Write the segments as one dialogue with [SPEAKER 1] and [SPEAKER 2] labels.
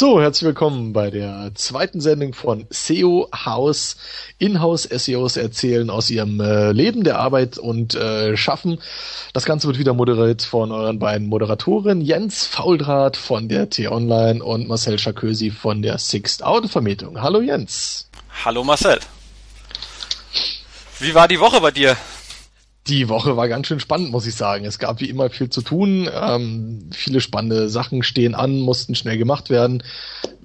[SPEAKER 1] So, herzlich willkommen bei der zweiten Sendung von SEO House. Inhouse SEOs erzählen aus ihrem äh, Leben, der Arbeit und äh, Schaffen. Das Ganze wird wieder moderiert von euren beiden Moderatoren Jens Fauldraht von der T-Online und Marcel Schakösi von der Sixt Autovermietung. Hallo Jens.
[SPEAKER 2] Hallo Marcel. Wie war die Woche bei dir?
[SPEAKER 1] Die Woche war ganz schön spannend, muss ich sagen. Es gab wie immer viel zu tun. Ähm, viele spannende Sachen stehen an, mussten schnell gemacht werden.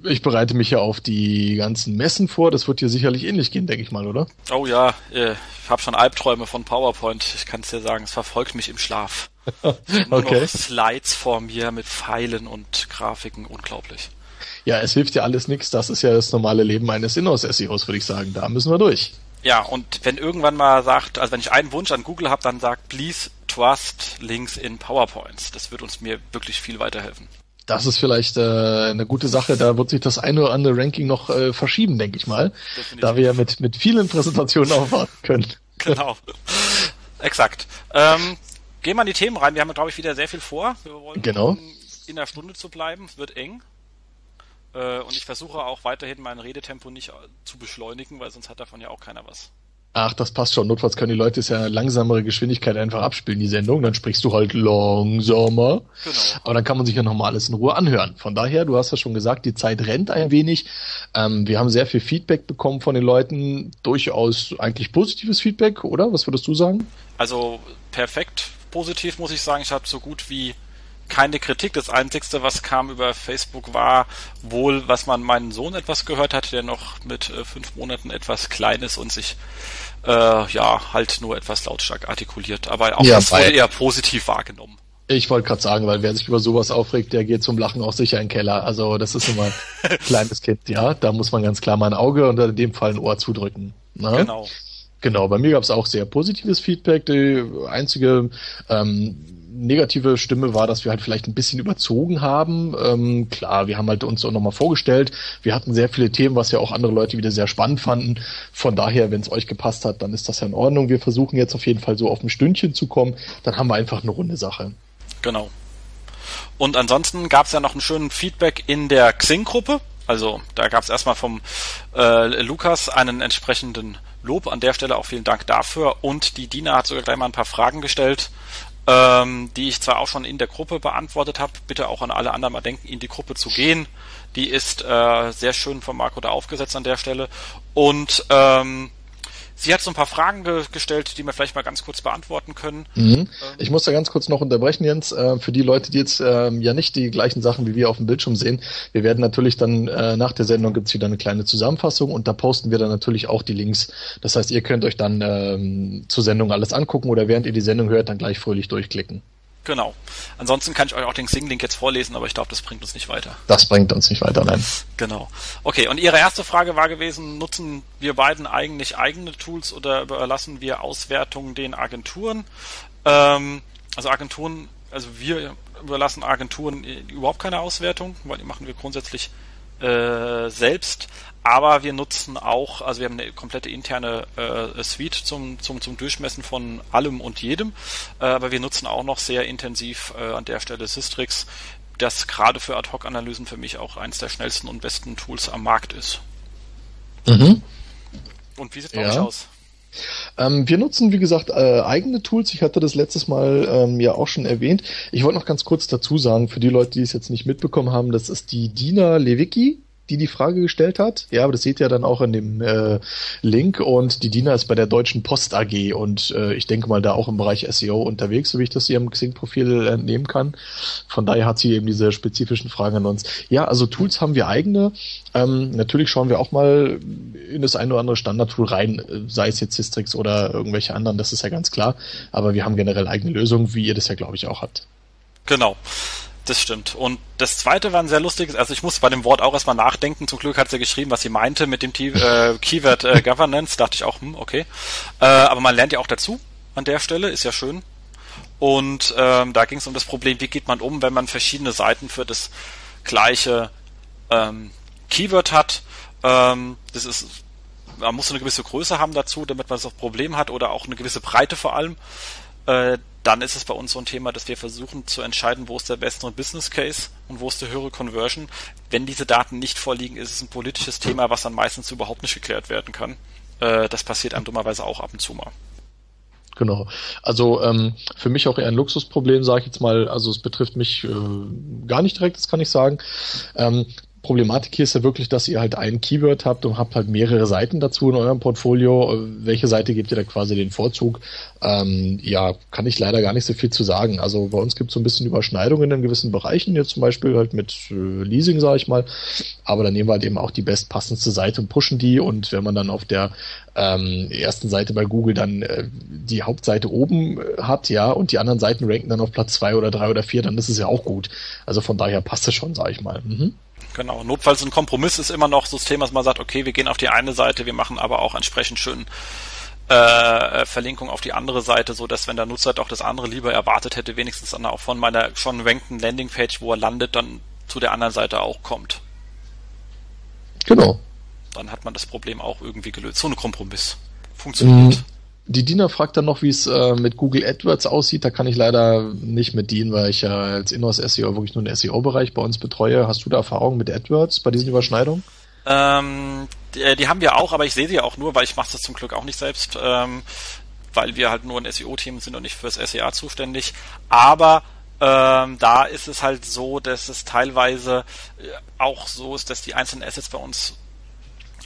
[SPEAKER 1] Ich bereite mich ja auf die ganzen Messen vor. Das wird hier sicherlich ähnlich gehen, denke ich mal, oder?
[SPEAKER 2] Oh ja, äh, ich habe schon Albträume von PowerPoint. Ich kann es dir sagen, es verfolgt mich im Schlaf. okay. Noch Slides vor mir mit Pfeilen und Grafiken, unglaublich.
[SPEAKER 1] Ja, es hilft ja alles nichts. Das ist ja das normale Leben eines Inhouse-SEOs, würde ich sagen. Da müssen wir durch.
[SPEAKER 2] Ja, und wenn irgendwann mal sagt, also wenn ich einen Wunsch an Google habe, dann sagt, please trust links in PowerPoints. Das wird uns mir wirklich viel weiterhelfen.
[SPEAKER 1] Das ist vielleicht äh, eine gute Sache. Da wird sich das eine oder andere Ranking noch äh, verschieben, denke ich mal. Definitiv. Da wir ja mit, mit vielen Präsentationen aufwarten können.
[SPEAKER 2] Genau. Exakt. Ähm, gehen wir in die Themen rein. Wir haben, glaube ich, wieder sehr viel vor. Wir wollen
[SPEAKER 1] genau.
[SPEAKER 2] in der Stunde zu bleiben. Es wird eng. Äh, und ich versuche auch weiterhin mein Redetempo nicht äh, zu beschleunigen, weil sonst hat davon ja auch keiner was.
[SPEAKER 1] Ach, das passt schon. Notfalls können die Leute es ja langsamere Geschwindigkeit einfach abspielen, die Sendung. Dann sprichst du halt langsamer. Genau. Aber dann kann man sich ja nochmal alles in Ruhe anhören. Von daher, du hast ja schon gesagt, die Zeit rennt ein wenig. Ähm, wir haben sehr viel Feedback bekommen von den Leuten. Durchaus eigentlich positives Feedback, oder? Was würdest du sagen?
[SPEAKER 2] Also perfekt positiv, muss ich sagen. Ich habe so gut wie keine Kritik. Das Einzigste, was kam über Facebook, war wohl, was man meinen Sohn etwas gehört hat, der noch mit äh, fünf Monaten etwas klein ist und sich äh, ja halt nur etwas lautstark artikuliert. Aber auch ja, das wurde eher positiv wahrgenommen.
[SPEAKER 1] Ich wollte gerade sagen, weil wer sich über sowas aufregt, der geht zum Lachen auch sicher in den Keller. Also das ist immer ein kleines Kind, ja. Da muss man ganz klar mal ein Auge und in dem Fall ein Ohr zudrücken. Ne? Genau. Genau, bei mir gab es auch sehr positives Feedback. Die einzige ähm, negative Stimme war, dass wir halt vielleicht ein bisschen überzogen haben. Ähm, klar, wir haben halt uns auch nochmal vorgestellt. Wir hatten sehr viele Themen, was ja auch andere Leute wieder sehr spannend fanden. Von daher, wenn es euch gepasst hat, dann ist das ja in Ordnung. Wir versuchen jetzt auf jeden Fall so auf ein Stündchen zu kommen. Dann haben wir einfach eine runde Sache.
[SPEAKER 2] Genau. Und ansonsten gab es ja noch einen schönen Feedback in der Xing-Gruppe. Also da gab es erstmal vom äh, Lukas einen entsprechenden Lob. An der Stelle auch vielen Dank dafür. Und die Dina hat sogar gleich mal ein paar Fragen gestellt ähm, die ich zwar auch schon in der Gruppe beantwortet habe, bitte auch an alle anderen mal denken, in die Gruppe zu gehen. Die ist äh, sehr schön von Marco da aufgesetzt an der Stelle. Und ähm, Sie hat so ein paar Fragen ge gestellt, die wir vielleicht mal ganz kurz beantworten können.
[SPEAKER 1] Mhm. Ähm, ich muss da ganz kurz noch unterbrechen, Jens. Äh, für die Leute, die jetzt ähm, ja nicht die gleichen Sachen wie wir auf dem Bildschirm sehen, wir werden natürlich dann äh, nach der Sendung gibt's wieder eine kleine Zusammenfassung und da posten wir dann natürlich auch die Links. Das heißt, ihr könnt euch dann ähm, zur Sendung alles angucken oder während ihr die Sendung hört, dann gleich fröhlich durchklicken.
[SPEAKER 2] Genau. Ansonsten kann ich euch auch den Sing-Link jetzt vorlesen, aber ich glaube, das bringt uns nicht weiter.
[SPEAKER 1] Das bringt uns nicht weiter, nein.
[SPEAKER 2] Genau. Okay, und Ihre erste Frage war gewesen, nutzen wir beiden eigentlich eigene Tools oder überlassen wir Auswertungen den Agenturen? Ähm, also Agenturen, also wir überlassen Agenturen überhaupt keine Auswertung, weil die machen wir grundsätzlich äh, selbst. Aber wir nutzen auch, also wir haben eine komplette interne äh, Suite zum, zum, zum Durchmessen von allem und jedem. Äh, aber wir nutzen auch noch sehr intensiv äh, an der Stelle Systrix, das gerade für Ad-Hoc-Analysen für mich auch eines der schnellsten und besten Tools am Markt ist.
[SPEAKER 1] Mhm.
[SPEAKER 2] Und wie sieht es bei ja. euch aus?
[SPEAKER 1] Ähm, wir nutzen, wie gesagt, äh, eigene Tools. Ich hatte das letztes Mal ähm, ja auch schon erwähnt. Ich wollte noch ganz kurz dazu sagen, für die Leute, die es jetzt nicht mitbekommen haben, das ist die Dina Lewicki die die Frage gestellt hat. Ja, aber das seht ihr dann auch in dem äh, Link. Und die Dina ist bei der Deutschen Post AG und äh, ich denke mal da auch im Bereich SEO unterwegs, so wie ich das ihrem Xing-Profil entnehmen kann. Von daher hat sie eben diese spezifischen Fragen an uns. Ja, also Tools haben wir eigene. Ähm, natürlich schauen wir auch mal in das eine oder andere Standard-Tool rein, sei es jetzt Systrix oder irgendwelche anderen, das ist ja ganz klar. Aber wir haben generell eigene Lösungen, wie ihr das ja, glaube ich, auch habt.
[SPEAKER 2] Genau. Das stimmt. Und das zweite war ein sehr lustiges, also ich musste bei dem Wort auch erstmal nachdenken. Zum Glück hat sie geschrieben, was sie meinte mit dem äh, Keyword äh, Governance. Dachte ich auch, hm, okay. Äh, aber man lernt ja auch dazu an der Stelle, ist ja schön. Und ähm, da ging es um das Problem, wie geht man um, wenn man verschiedene Seiten für das gleiche ähm, Keyword hat. Ähm, das ist, man muss eine gewisse Größe haben dazu, damit man das Problem hat oder auch eine gewisse Breite vor allem. Äh, dann ist es bei uns so ein Thema, dass wir versuchen zu entscheiden, wo ist der bessere Business Case und wo ist die höhere Conversion. Wenn diese Daten nicht vorliegen, ist es ein politisches Thema, was dann meistens überhaupt nicht geklärt werden kann. Äh, das passiert einem dummerweise auch ab und zu mal.
[SPEAKER 1] Genau. Also ähm, für mich auch eher ein Luxusproblem, sage ich jetzt mal. Also es betrifft mich äh, gar nicht direkt, das kann ich sagen. Ähm, Problematik hier ist ja wirklich, dass ihr halt ein Keyword habt und habt halt mehrere Seiten dazu in eurem Portfolio. Welche Seite gebt ihr da quasi den Vorzug? Ähm, ja, kann ich leider gar nicht so viel zu sagen. Also bei uns gibt es so ein bisschen Überschneidungen in gewissen Bereichen, jetzt zum Beispiel halt mit äh, Leasing, sage ich mal. Aber dann nehmen wir halt eben auch die bestpassendste Seite und pushen die. Und wenn man dann auf der ähm, ersten Seite bei Google dann äh, die Hauptseite oben äh, hat, ja, und die anderen Seiten ranken dann auf Platz zwei oder drei oder vier, dann ist es ja auch gut. Also von daher passt es schon, sage ich mal. Mhm.
[SPEAKER 2] Genau. Notfalls ein Kompromiss ist immer noch so das Thema, dass man sagt, okay, wir gehen auf die eine Seite, wir machen aber auch entsprechend schön äh, äh, Verlinkung auf die andere Seite, so dass wenn der Nutzer doch das andere lieber erwartet hätte, wenigstens dann auch von meiner schon rankten Landingpage, wo er landet, dann zu der anderen Seite auch kommt.
[SPEAKER 1] Genau.
[SPEAKER 2] Dann hat man das Problem auch irgendwie gelöst. So ein Kompromiss. Funktioniert. Mhm.
[SPEAKER 1] Die Diener fragt dann noch, wie es äh, mit Google AdWords aussieht. Da kann ich leider nicht mit dienen, weil ich ja als Inhouse-SEO wirklich nur den SEO-Bereich bei uns betreue. Hast du da Erfahrung mit AdWords bei diesen Überschneidungen?
[SPEAKER 2] Ähm, die, äh, die, haben wir auch, aber ich sehe sie auch nur, weil ich mache das zum Glück auch nicht selbst, ähm, weil wir halt nur ein SEO-Team sind und nicht fürs SEA zuständig. Aber ähm, da ist es halt so, dass es teilweise äh, auch so ist, dass die einzelnen Assets bei uns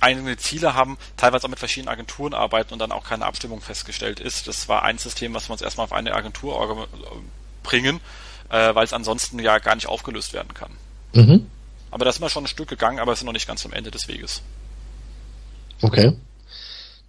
[SPEAKER 2] eigene Ziele haben, teilweise auch mit verschiedenen Agenturen arbeiten und dann auch keine Abstimmung festgestellt ist. Das war ein System, was wir uns erstmal auf eine Agentur bringen, äh, weil es ansonsten ja gar nicht aufgelöst werden kann. Mhm. Aber da sind wir schon ein Stück gegangen, aber es sind noch nicht ganz am Ende des Weges.
[SPEAKER 1] Okay.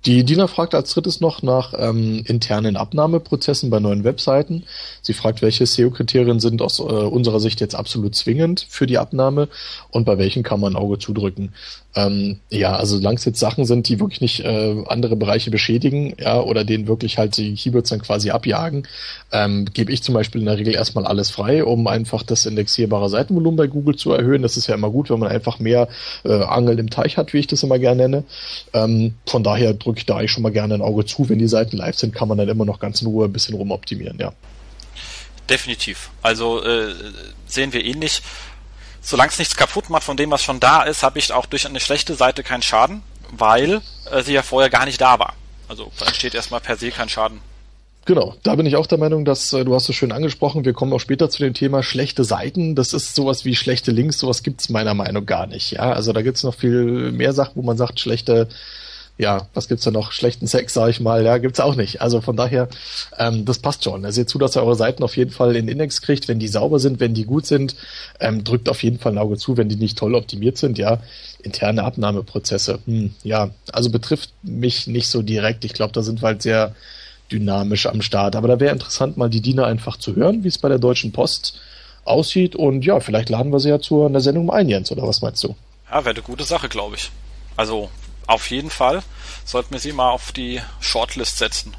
[SPEAKER 1] Die Dina fragt als drittes noch nach ähm, internen Abnahmeprozessen bei neuen Webseiten. Sie fragt, welche SEO-Kriterien sind aus äh, unserer Sicht jetzt absolut zwingend für die Abnahme und bei welchen kann man ein Auge zudrücken. Ähm, ja, also solange es jetzt Sachen sind, die wirklich nicht äh, andere Bereiche beschädigen, ja, oder denen wirklich halt die Keywords dann quasi abjagen, ähm, gebe ich zum Beispiel in der Regel erstmal alles frei, um einfach das indexierbare Seitenvolumen bei Google zu erhöhen. Das ist ja immer gut, wenn man einfach mehr äh, Angel im Teich hat, wie ich das immer gerne nenne. Ähm, von daher drücke ich da eigentlich schon mal gerne ein Auge zu. Wenn die Seiten live sind, kann man dann immer noch ganz in Ruhe ein bisschen rumoptimieren, ja.
[SPEAKER 2] Definitiv. Also äh, sehen wir ähnlich solange es nichts kaputt macht von dem, was schon da ist, habe ich auch durch eine schlechte Seite keinen Schaden, weil äh, sie ja vorher gar nicht da war. Also entsteht erstmal per se kein Schaden.
[SPEAKER 1] Genau, da bin ich auch der Meinung, dass äh, du hast es schön angesprochen. Wir kommen auch später zu dem Thema schlechte Seiten. Das ist sowas wie schlechte Links. Sowas gibt's meiner Meinung gar nicht. Ja, also da gibt's noch viel mehr Sachen, wo man sagt schlechte ja, was gibt's da noch? Schlechten Sex, sag ich mal, ja, gibt's auch nicht. Also von daher, ähm, das passt schon. Also seht zu, dass ihr eure Seiten auf jeden Fall in Index kriegt, wenn die sauber sind, wenn die gut sind. Ähm, drückt auf jeden Fall ein Auge zu, wenn die nicht toll optimiert sind, ja. Interne Abnahmeprozesse, hm, ja, also betrifft mich nicht so direkt. Ich glaube, da sind wir halt sehr dynamisch am Start. Aber da wäre interessant, mal die Diener einfach zu hören, wie es bei der Deutschen Post aussieht. Und ja, vielleicht laden wir sie ja zu einer Sendung ein, Jens, oder was meinst du?
[SPEAKER 2] Ja, wäre eine gute Sache, glaube ich. Also auf jeden Fall sollten wir sie mal auf die Shortlist setzen.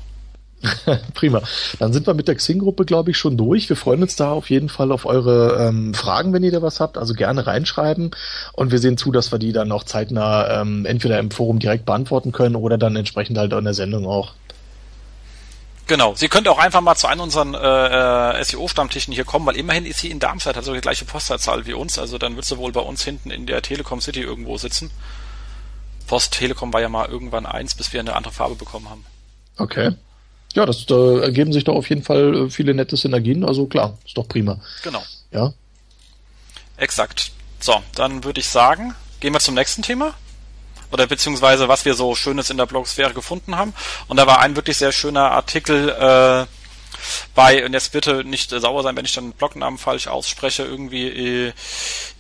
[SPEAKER 1] Prima. Dann sind wir mit der Xing-Gruppe, glaube ich, schon durch. Wir freuen uns da auf jeden Fall auf eure ähm, Fragen, wenn ihr da was habt. Also gerne reinschreiben. Und wir sehen zu, dass wir die dann auch zeitnah ähm, entweder im Forum direkt beantworten können oder dann entsprechend halt in der Sendung auch.
[SPEAKER 2] Genau. Sie könnt auch einfach mal zu einem unseren äh, SEO-Stammtischen hier kommen, weil immerhin ist sie in Darmstadt, hat so die gleiche Postleitzahl wie uns. Also dann wird sie wohl bei uns hinten in der Telekom City irgendwo sitzen. Post Telekom war ja mal irgendwann eins, bis wir eine andere Farbe bekommen haben.
[SPEAKER 1] Okay. Ja, das da ergeben sich doch auf jeden Fall äh, viele nette Synergien. Also klar, ist doch prima.
[SPEAKER 2] Genau.
[SPEAKER 1] Ja.
[SPEAKER 2] Exakt. So, dann würde ich sagen, gehen wir zum nächsten Thema. Oder beziehungsweise was wir so Schönes in der Blogosphäre gefunden haben. Und da war ein wirklich sehr schöner Artikel äh, bei, und jetzt bitte nicht äh, sauer sein, wenn ich dann Blognamen falsch ausspreche, irgendwie äh,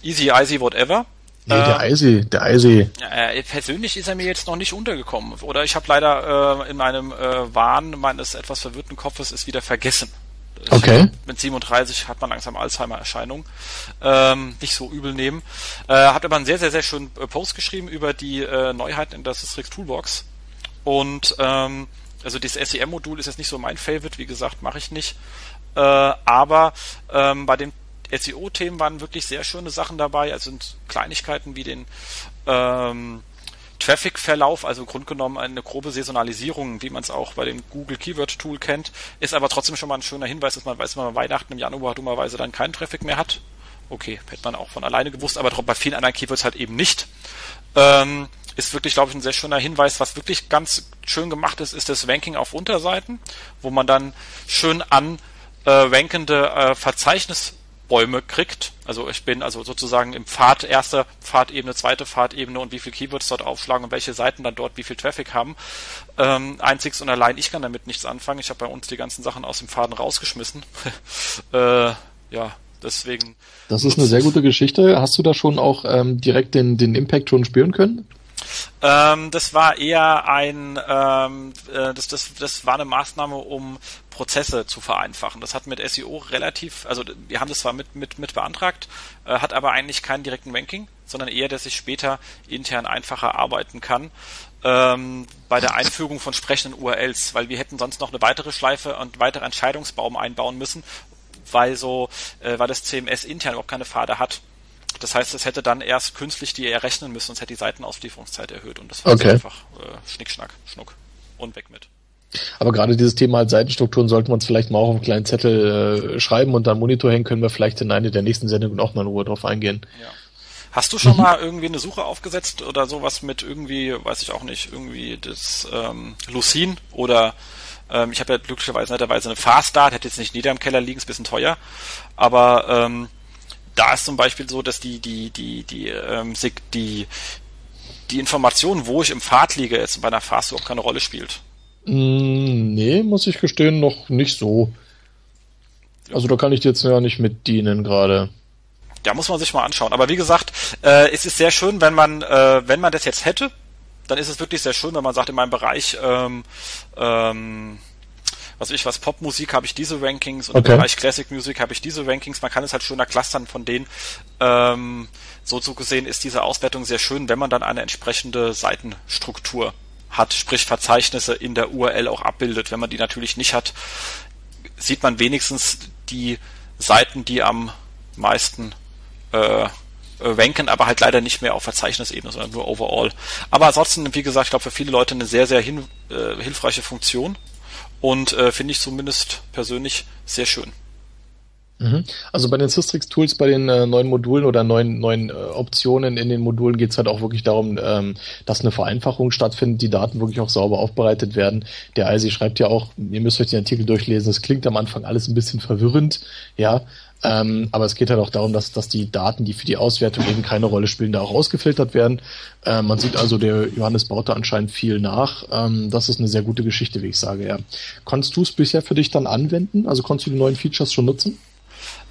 [SPEAKER 2] Easy Easy Whatever.
[SPEAKER 1] Nee, der äh, Eisi, der Eisi.
[SPEAKER 2] Äh, persönlich ist er mir jetzt noch nicht untergekommen. Oder ich habe leider äh, in meinem äh, Wahn meines etwas verwirrten Kopfes es wieder vergessen.
[SPEAKER 1] Okay.
[SPEAKER 2] mit 37 hat man langsam Alzheimer-Erscheinung. Ähm, nicht so übel nehmen. Äh, hat aber einen sehr, sehr, sehr schönen äh, Post geschrieben über die äh, Neuheiten in der Systrix Toolbox. Und ähm, also das SEM-Modul ist jetzt nicht so mein Favorite, wie gesagt, mache ich nicht. Äh, aber ähm, bei den SEO-Themen waren wirklich sehr schöne Sachen dabei. Also sind Kleinigkeiten wie den ähm, Traffic-Verlauf, also grundgenommen eine grobe Saisonalisierung, wie man es auch bei dem Google Keyword Tool kennt, ist aber trotzdem schon mal ein schöner Hinweis, dass man weiß, wenn man Weihnachten im Januar dummerweise dann keinen Traffic mehr hat. Okay, hätte man auch von alleine gewusst, aber bei vielen anderen Keywords halt eben nicht. Ähm, ist wirklich, glaube ich, ein sehr schöner Hinweis. Was wirklich ganz schön gemacht ist, ist das Ranking auf Unterseiten, wo man dann schön an äh, rankende äh, Verzeichnis Bäume kriegt. Also ich bin also sozusagen im Pfad, erste Pfadebene, zweite Pfadebene und wie viel Keywords dort aufschlagen und welche Seiten dann dort wie viel Traffic haben. Ähm, einzigs und allein, ich kann damit nichts anfangen. Ich habe bei uns die ganzen Sachen aus dem Faden rausgeschmissen. äh, ja, deswegen.
[SPEAKER 1] Das ist eine sehr gute Geschichte. Hast du da schon auch ähm, direkt den, den Impact schon spüren können?
[SPEAKER 2] Ähm, das war eher ein, ähm, äh, das, das, das war eine Maßnahme, um Prozesse zu vereinfachen. Das hat mit SEO relativ, also wir haben das zwar mit, mit, mit beantragt, äh, hat aber eigentlich keinen direkten Ranking, sondern eher, dass ich später intern einfacher arbeiten kann. Ähm, bei der Einführung von sprechenden URLs, weil wir hätten sonst noch eine weitere Schleife und weitere Entscheidungsbaum einbauen müssen, weil so, äh, weil das CMS intern überhaupt keine Pfade hat. Das heißt, es hätte dann erst künstlich die errechnen müssen und es hätte die Seitenauslieferungszeit erhöht und das war
[SPEAKER 1] okay.
[SPEAKER 2] einfach äh, Schnickschnack, Schnuck und weg mit.
[SPEAKER 1] Aber gerade dieses Thema als Seitenstrukturen sollten wir uns vielleicht mal auf einen kleinen Zettel äh, schreiben und dann Monitor hängen, können wir vielleicht in eine der nächsten Sendungen auch mal in Ruhe drauf eingehen.
[SPEAKER 2] Ja. Hast du schon mhm. mal irgendwie eine Suche aufgesetzt oder sowas mit irgendwie, weiß ich auch nicht, irgendwie das ähm, Lucene oder ähm, ich habe ja glücklicherweise netterweise eine Faststart, hätte jetzt nicht nieder im Keller liegen, ist ein bisschen teuer, aber ähm, da ist zum Beispiel so, dass die, die, die, die, ähm, die, die Information, wo ich im Pfad liege, jetzt bei einer Fast überhaupt keine Rolle spielt.
[SPEAKER 1] Mm, nee, muss ich gestehen, noch nicht so. Also da kann ich dir jetzt ja nicht mit dienen gerade.
[SPEAKER 2] Ja, muss man sich mal anschauen. Aber wie gesagt, äh, es ist sehr schön, wenn man, äh, wenn man das jetzt hätte, dann ist es wirklich sehr schön, wenn man sagt, in meinem Bereich, ähm, ähm, was ich was, Popmusik habe ich diese Rankings und okay. im Bereich Classic Music habe ich diese Rankings. Man kann es halt schöner clustern von denen. Ähm, so zu gesehen ist diese Auswertung sehr schön, wenn man dann eine entsprechende Seitenstruktur hat, sprich Verzeichnisse in der URL auch abbildet. Wenn man die natürlich nicht hat, sieht man wenigstens die Seiten, die am meisten äh, ranken, aber halt leider nicht mehr auf Verzeichnisebene, sondern nur overall. Aber ansonsten, wie gesagt, ich glaube für viele Leute eine sehr, sehr hin, äh, hilfreiche Funktion und äh, finde ich zumindest persönlich sehr schön.
[SPEAKER 1] Mhm. Also bei den Systrix-Tools, bei den äh, neuen Modulen oder neuen, neuen äh, Optionen in den Modulen geht es halt auch wirklich darum, ähm, dass eine Vereinfachung stattfindet, die Daten wirklich auch sauber aufbereitet werden. Der IC schreibt ja auch, ihr müsst euch den Artikel durchlesen, es klingt am Anfang alles ein bisschen verwirrend, ja, ähm, aber es geht halt auch darum, dass, dass die Daten, die für die Auswertung eben keine Rolle spielen, da auch rausgefiltert werden. Ähm, man sieht also, der Johannes baut da anscheinend viel nach. Ähm, das ist eine sehr gute Geschichte, wie ich sage, ja. Konntest du es bisher für dich dann anwenden? Also konntest du die neuen Features schon nutzen?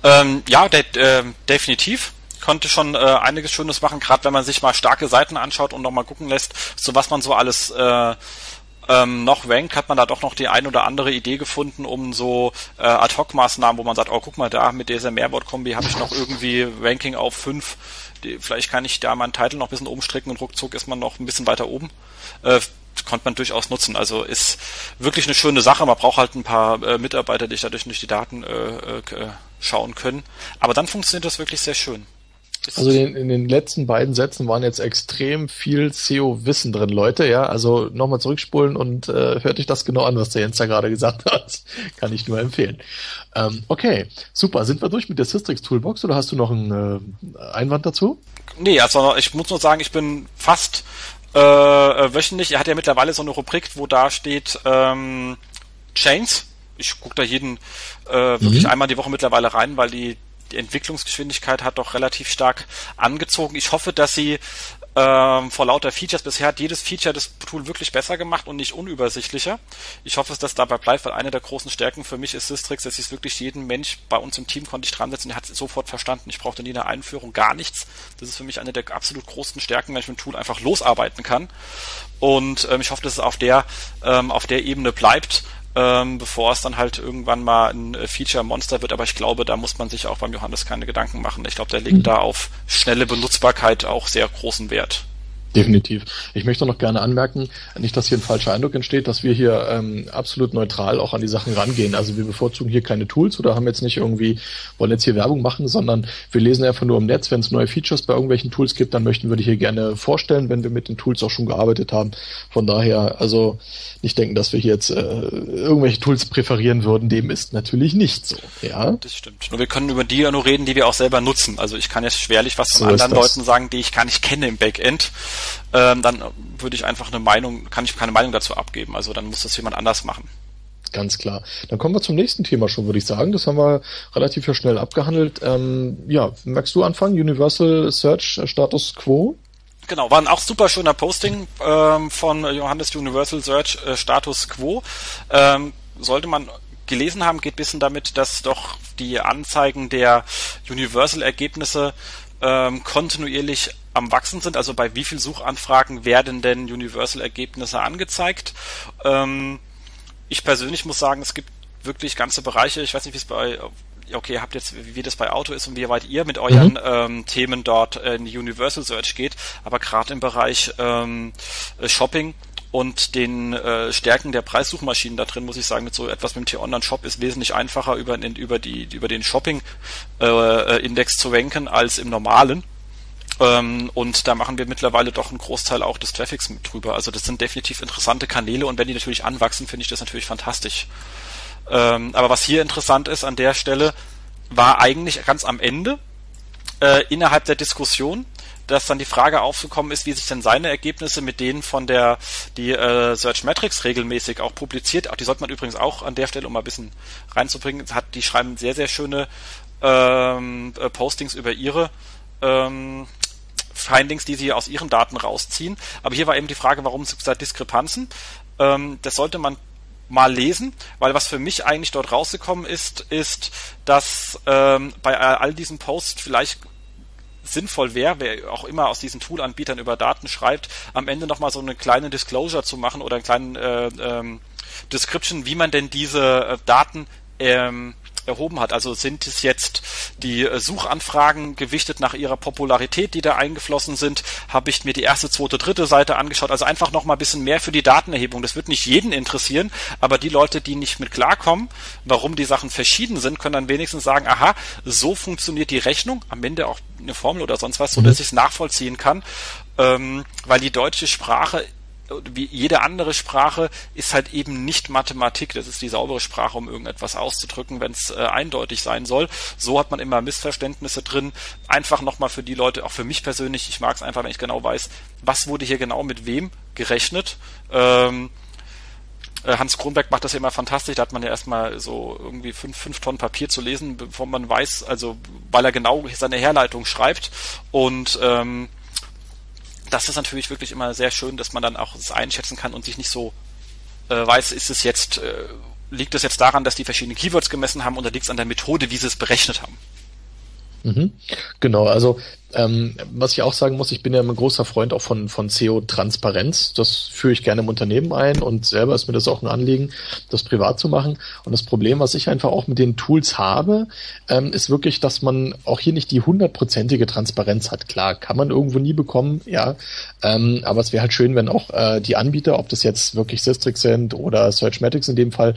[SPEAKER 2] Ähm, ja, de äh, definitiv konnte schon äh, einiges Schönes machen, gerade wenn man sich mal starke Seiten anschaut und nochmal gucken lässt, so was man so alles äh, ähm, noch rankt, hat man da doch noch die ein oder andere Idee gefunden, um so äh, Ad-Hoc-Maßnahmen, wo man sagt, oh, guck mal, da mit dieser Mehrwort-Kombi habe ich noch irgendwie Ranking auf 5. Vielleicht kann ich da meinen Titel noch ein bisschen umstricken und ruckzuck ist man noch ein bisschen weiter oben. Äh, konnte man durchaus nutzen. Also ist wirklich eine schöne Sache. Man braucht halt ein paar äh, Mitarbeiter, die dadurch durch die Daten äh, äh, schauen können. Aber dann funktioniert das wirklich sehr schön.
[SPEAKER 1] Also in, in, den letzten beiden Sätzen waren jetzt extrem viel SEO-Wissen drin, Leute. Ja, also nochmal zurückspulen und äh, hört euch das genau an, was der Jens da gerade gesagt hat. Kann ich nur empfehlen. Ähm, okay, super. Sind wir durch mit der Systrix Toolbox oder hast du noch einen äh, Einwand dazu?
[SPEAKER 2] Nee, also ich muss nur sagen, ich bin fast äh, äh wöchentlich. Er hat ja mittlerweile so eine Rubrik, wo da steht ähm, Chains. Ich gucke da jeden äh, wirklich mhm. einmal die Woche mittlerweile rein, weil die die Entwicklungsgeschwindigkeit hat doch relativ stark angezogen. Ich hoffe, dass sie ähm, vor lauter Features, bisher hat jedes Feature das Tool wirklich besser gemacht und nicht unübersichtlicher. Ich hoffe, dass das dabei bleibt, weil eine der großen Stärken für mich ist Systrix, dass ich wirklich jeden Mensch bei uns im Team konnte ich dran setzen, der hat es sofort verstanden. Ich brauchte nie eine Einführung, gar nichts. Das ist für mich eine der absolut großen Stärken, wenn ich mit dem Tool einfach losarbeiten kann. Und ähm, ich hoffe, dass es auf der, ähm, auf der Ebene bleibt ähm, bevor es dann halt irgendwann mal ein äh, Feature-Monster wird. Aber ich glaube, da muss man sich auch beim Johannes keine Gedanken machen. Ich glaube, der legt mhm. da auf schnelle Benutzbarkeit auch sehr großen Wert.
[SPEAKER 1] Definitiv. Ich möchte noch gerne anmerken, nicht, dass hier ein falscher Eindruck entsteht, dass wir hier ähm, absolut neutral auch an die Sachen rangehen. Also wir bevorzugen hier keine Tools oder haben jetzt nicht irgendwie, wollen jetzt hier Werbung machen, sondern wir lesen einfach nur im Netz, wenn es neue Features bei irgendwelchen Tools gibt, dann möchten wir die hier gerne vorstellen, wenn wir mit den Tools auch schon gearbeitet haben. Von daher, also nicht denken, dass wir hier jetzt äh, irgendwelche Tools präferieren würden, dem ist natürlich nicht so. Ja,
[SPEAKER 2] das stimmt. Nur wir können über die ja nur reden, die wir auch selber nutzen. Also ich kann jetzt schwerlich was von so anderen Leuten sagen, die ich gar nicht kenne im Backend ähm, dann würde ich einfach eine Meinung, kann ich keine Meinung dazu abgeben. Also dann muss das jemand anders machen.
[SPEAKER 1] Ganz klar. Dann kommen wir zum nächsten Thema schon, würde ich sagen. Das haben wir relativ schnell abgehandelt. Ähm, ja, magst du anfangen? Universal Search Status Quo?
[SPEAKER 2] Genau, war ein auch super schöner Posting ähm, von Johannes Universal Search äh, Status Quo. Ähm, sollte man gelesen haben, geht bisschen damit, dass doch die Anzeigen der Universal-Ergebnisse ähm, kontinuierlich am Wachsen sind. Also bei wie viel Suchanfragen werden denn Universal-Ergebnisse angezeigt? Ähm, ich persönlich muss sagen, es gibt wirklich ganze Bereiche. Ich weiß nicht, wie es bei okay, ihr habt jetzt, wie das bei Auto ist und wie weit ihr mit euren mhm. ähm, Themen dort in die Universal Search geht, aber gerade im Bereich ähm, Shopping und den äh, Stärken der Preissuchmaschinen da drin muss ich sagen, mit so etwas mit dem T-Online-Shop ist wesentlich einfacher über, über, die, über den Shopping-Index äh, zu ranken als im normalen. Ähm, und da machen wir mittlerweile doch einen Großteil auch des Traffics mit drüber. Also das sind definitiv interessante Kanäle und wenn die natürlich anwachsen, finde ich das natürlich fantastisch. Ähm, aber was hier interessant ist an der Stelle, war eigentlich ganz am Ende äh, innerhalb der Diskussion dass dann die Frage aufgekommen ist, wie sich denn seine Ergebnisse mit denen von der die äh, Search Metrics regelmäßig auch publiziert. Auch die sollte man übrigens auch an der Stelle, um mal ein bisschen reinzubringen, hat die schreiben sehr sehr schöne ähm, äh, Postings über ihre ähm, Findings, die sie aus ihren Daten rausziehen. Aber hier war eben die Frage, warum es da Diskrepanzen? Ähm, das sollte man mal lesen, weil was für mich eigentlich dort rausgekommen ist, ist, dass ähm, bei all diesen Posts vielleicht sinnvoll wäre, wer auch immer aus diesen Tool-Anbietern über Daten schreibt, am Ende nochmal so eine kleine Disclosure zu machen oder einen kleinen äh, ähm, Description, wie man denn diese äh, Daten ähm, erhoben hat. Also sind es jetzt die äh, Suchanfragen gewichtet nach ihrer Popularität, die da eingeflossen sind? Habe ich mir die erste, zweite, dritte Seite angeschaut? Also einfach noch mal ein bisschen mehr für die Datenerhebung. Das wird nicht jeden interessieren, aber die Leute, die nicht mit klarkommen, warum die Sachen verschieden sind, können dann wenigstens sagen, aha, so funktioniert die Rechnung. Am Ende auch eine Formel oder sonst was, so dass mhm. ich es nachvollziehen kann. Ähm, weil die deutsche Sprache wie jede andere Sprache ist halt eben nicht Mathematik. Das ist die saubere Sprache, um irgendetwas auszudrücken, wenn es äh, eindeutig sein soll. So hat man immer Missverständnisse drin. Einfach nochmal für die Leute, auch für mich persönlich, ich mag es einfach, wenn ich genau weiß, was wurde hier genau mit wem gerechnet. Ähm, äh, Hans Kronberg macht das ja immer fantastisch. Da hat man ja erstmal so irgendwie fünf, fünf Tonnen Papier zu lesen, bevor man weiß, also weil er genau seine Herleitung schreibt. Und ähm, das ist natürlich wirklich immer sehr schön, dass man dann auch es einschätzen kann und sich nicht so äh, weiß, ist es jetzt, äh, liegt es jetzt daran, dass die verschiedenen Keywords gemessen haben oder liegt es an der Methode, wie sie es berechnet haben?
[SPEAKER 1] Mhm. Genau, also ähm, was ich auch sagen muss, ich bin ja ein großer Freund auch von, von SEO-Transparenz. Das führe ich gerne im Unternehmen ein und selber ist mir das auch ein Anliegen, das privat zu machen. Und das Problem, was ich einfach auch mit den Tools habe, ähm, ist wirklich, dass man auch hier nicht die hundertprozentige Transparenz hat. Klar, kann man irgendwo nie bekommen, ja. Ähm, aber es wäre halt schön, wenn auch äh, die Anbieter, ob das jetzt wirklich Systrix sind oder Searchmatics in dem Fall,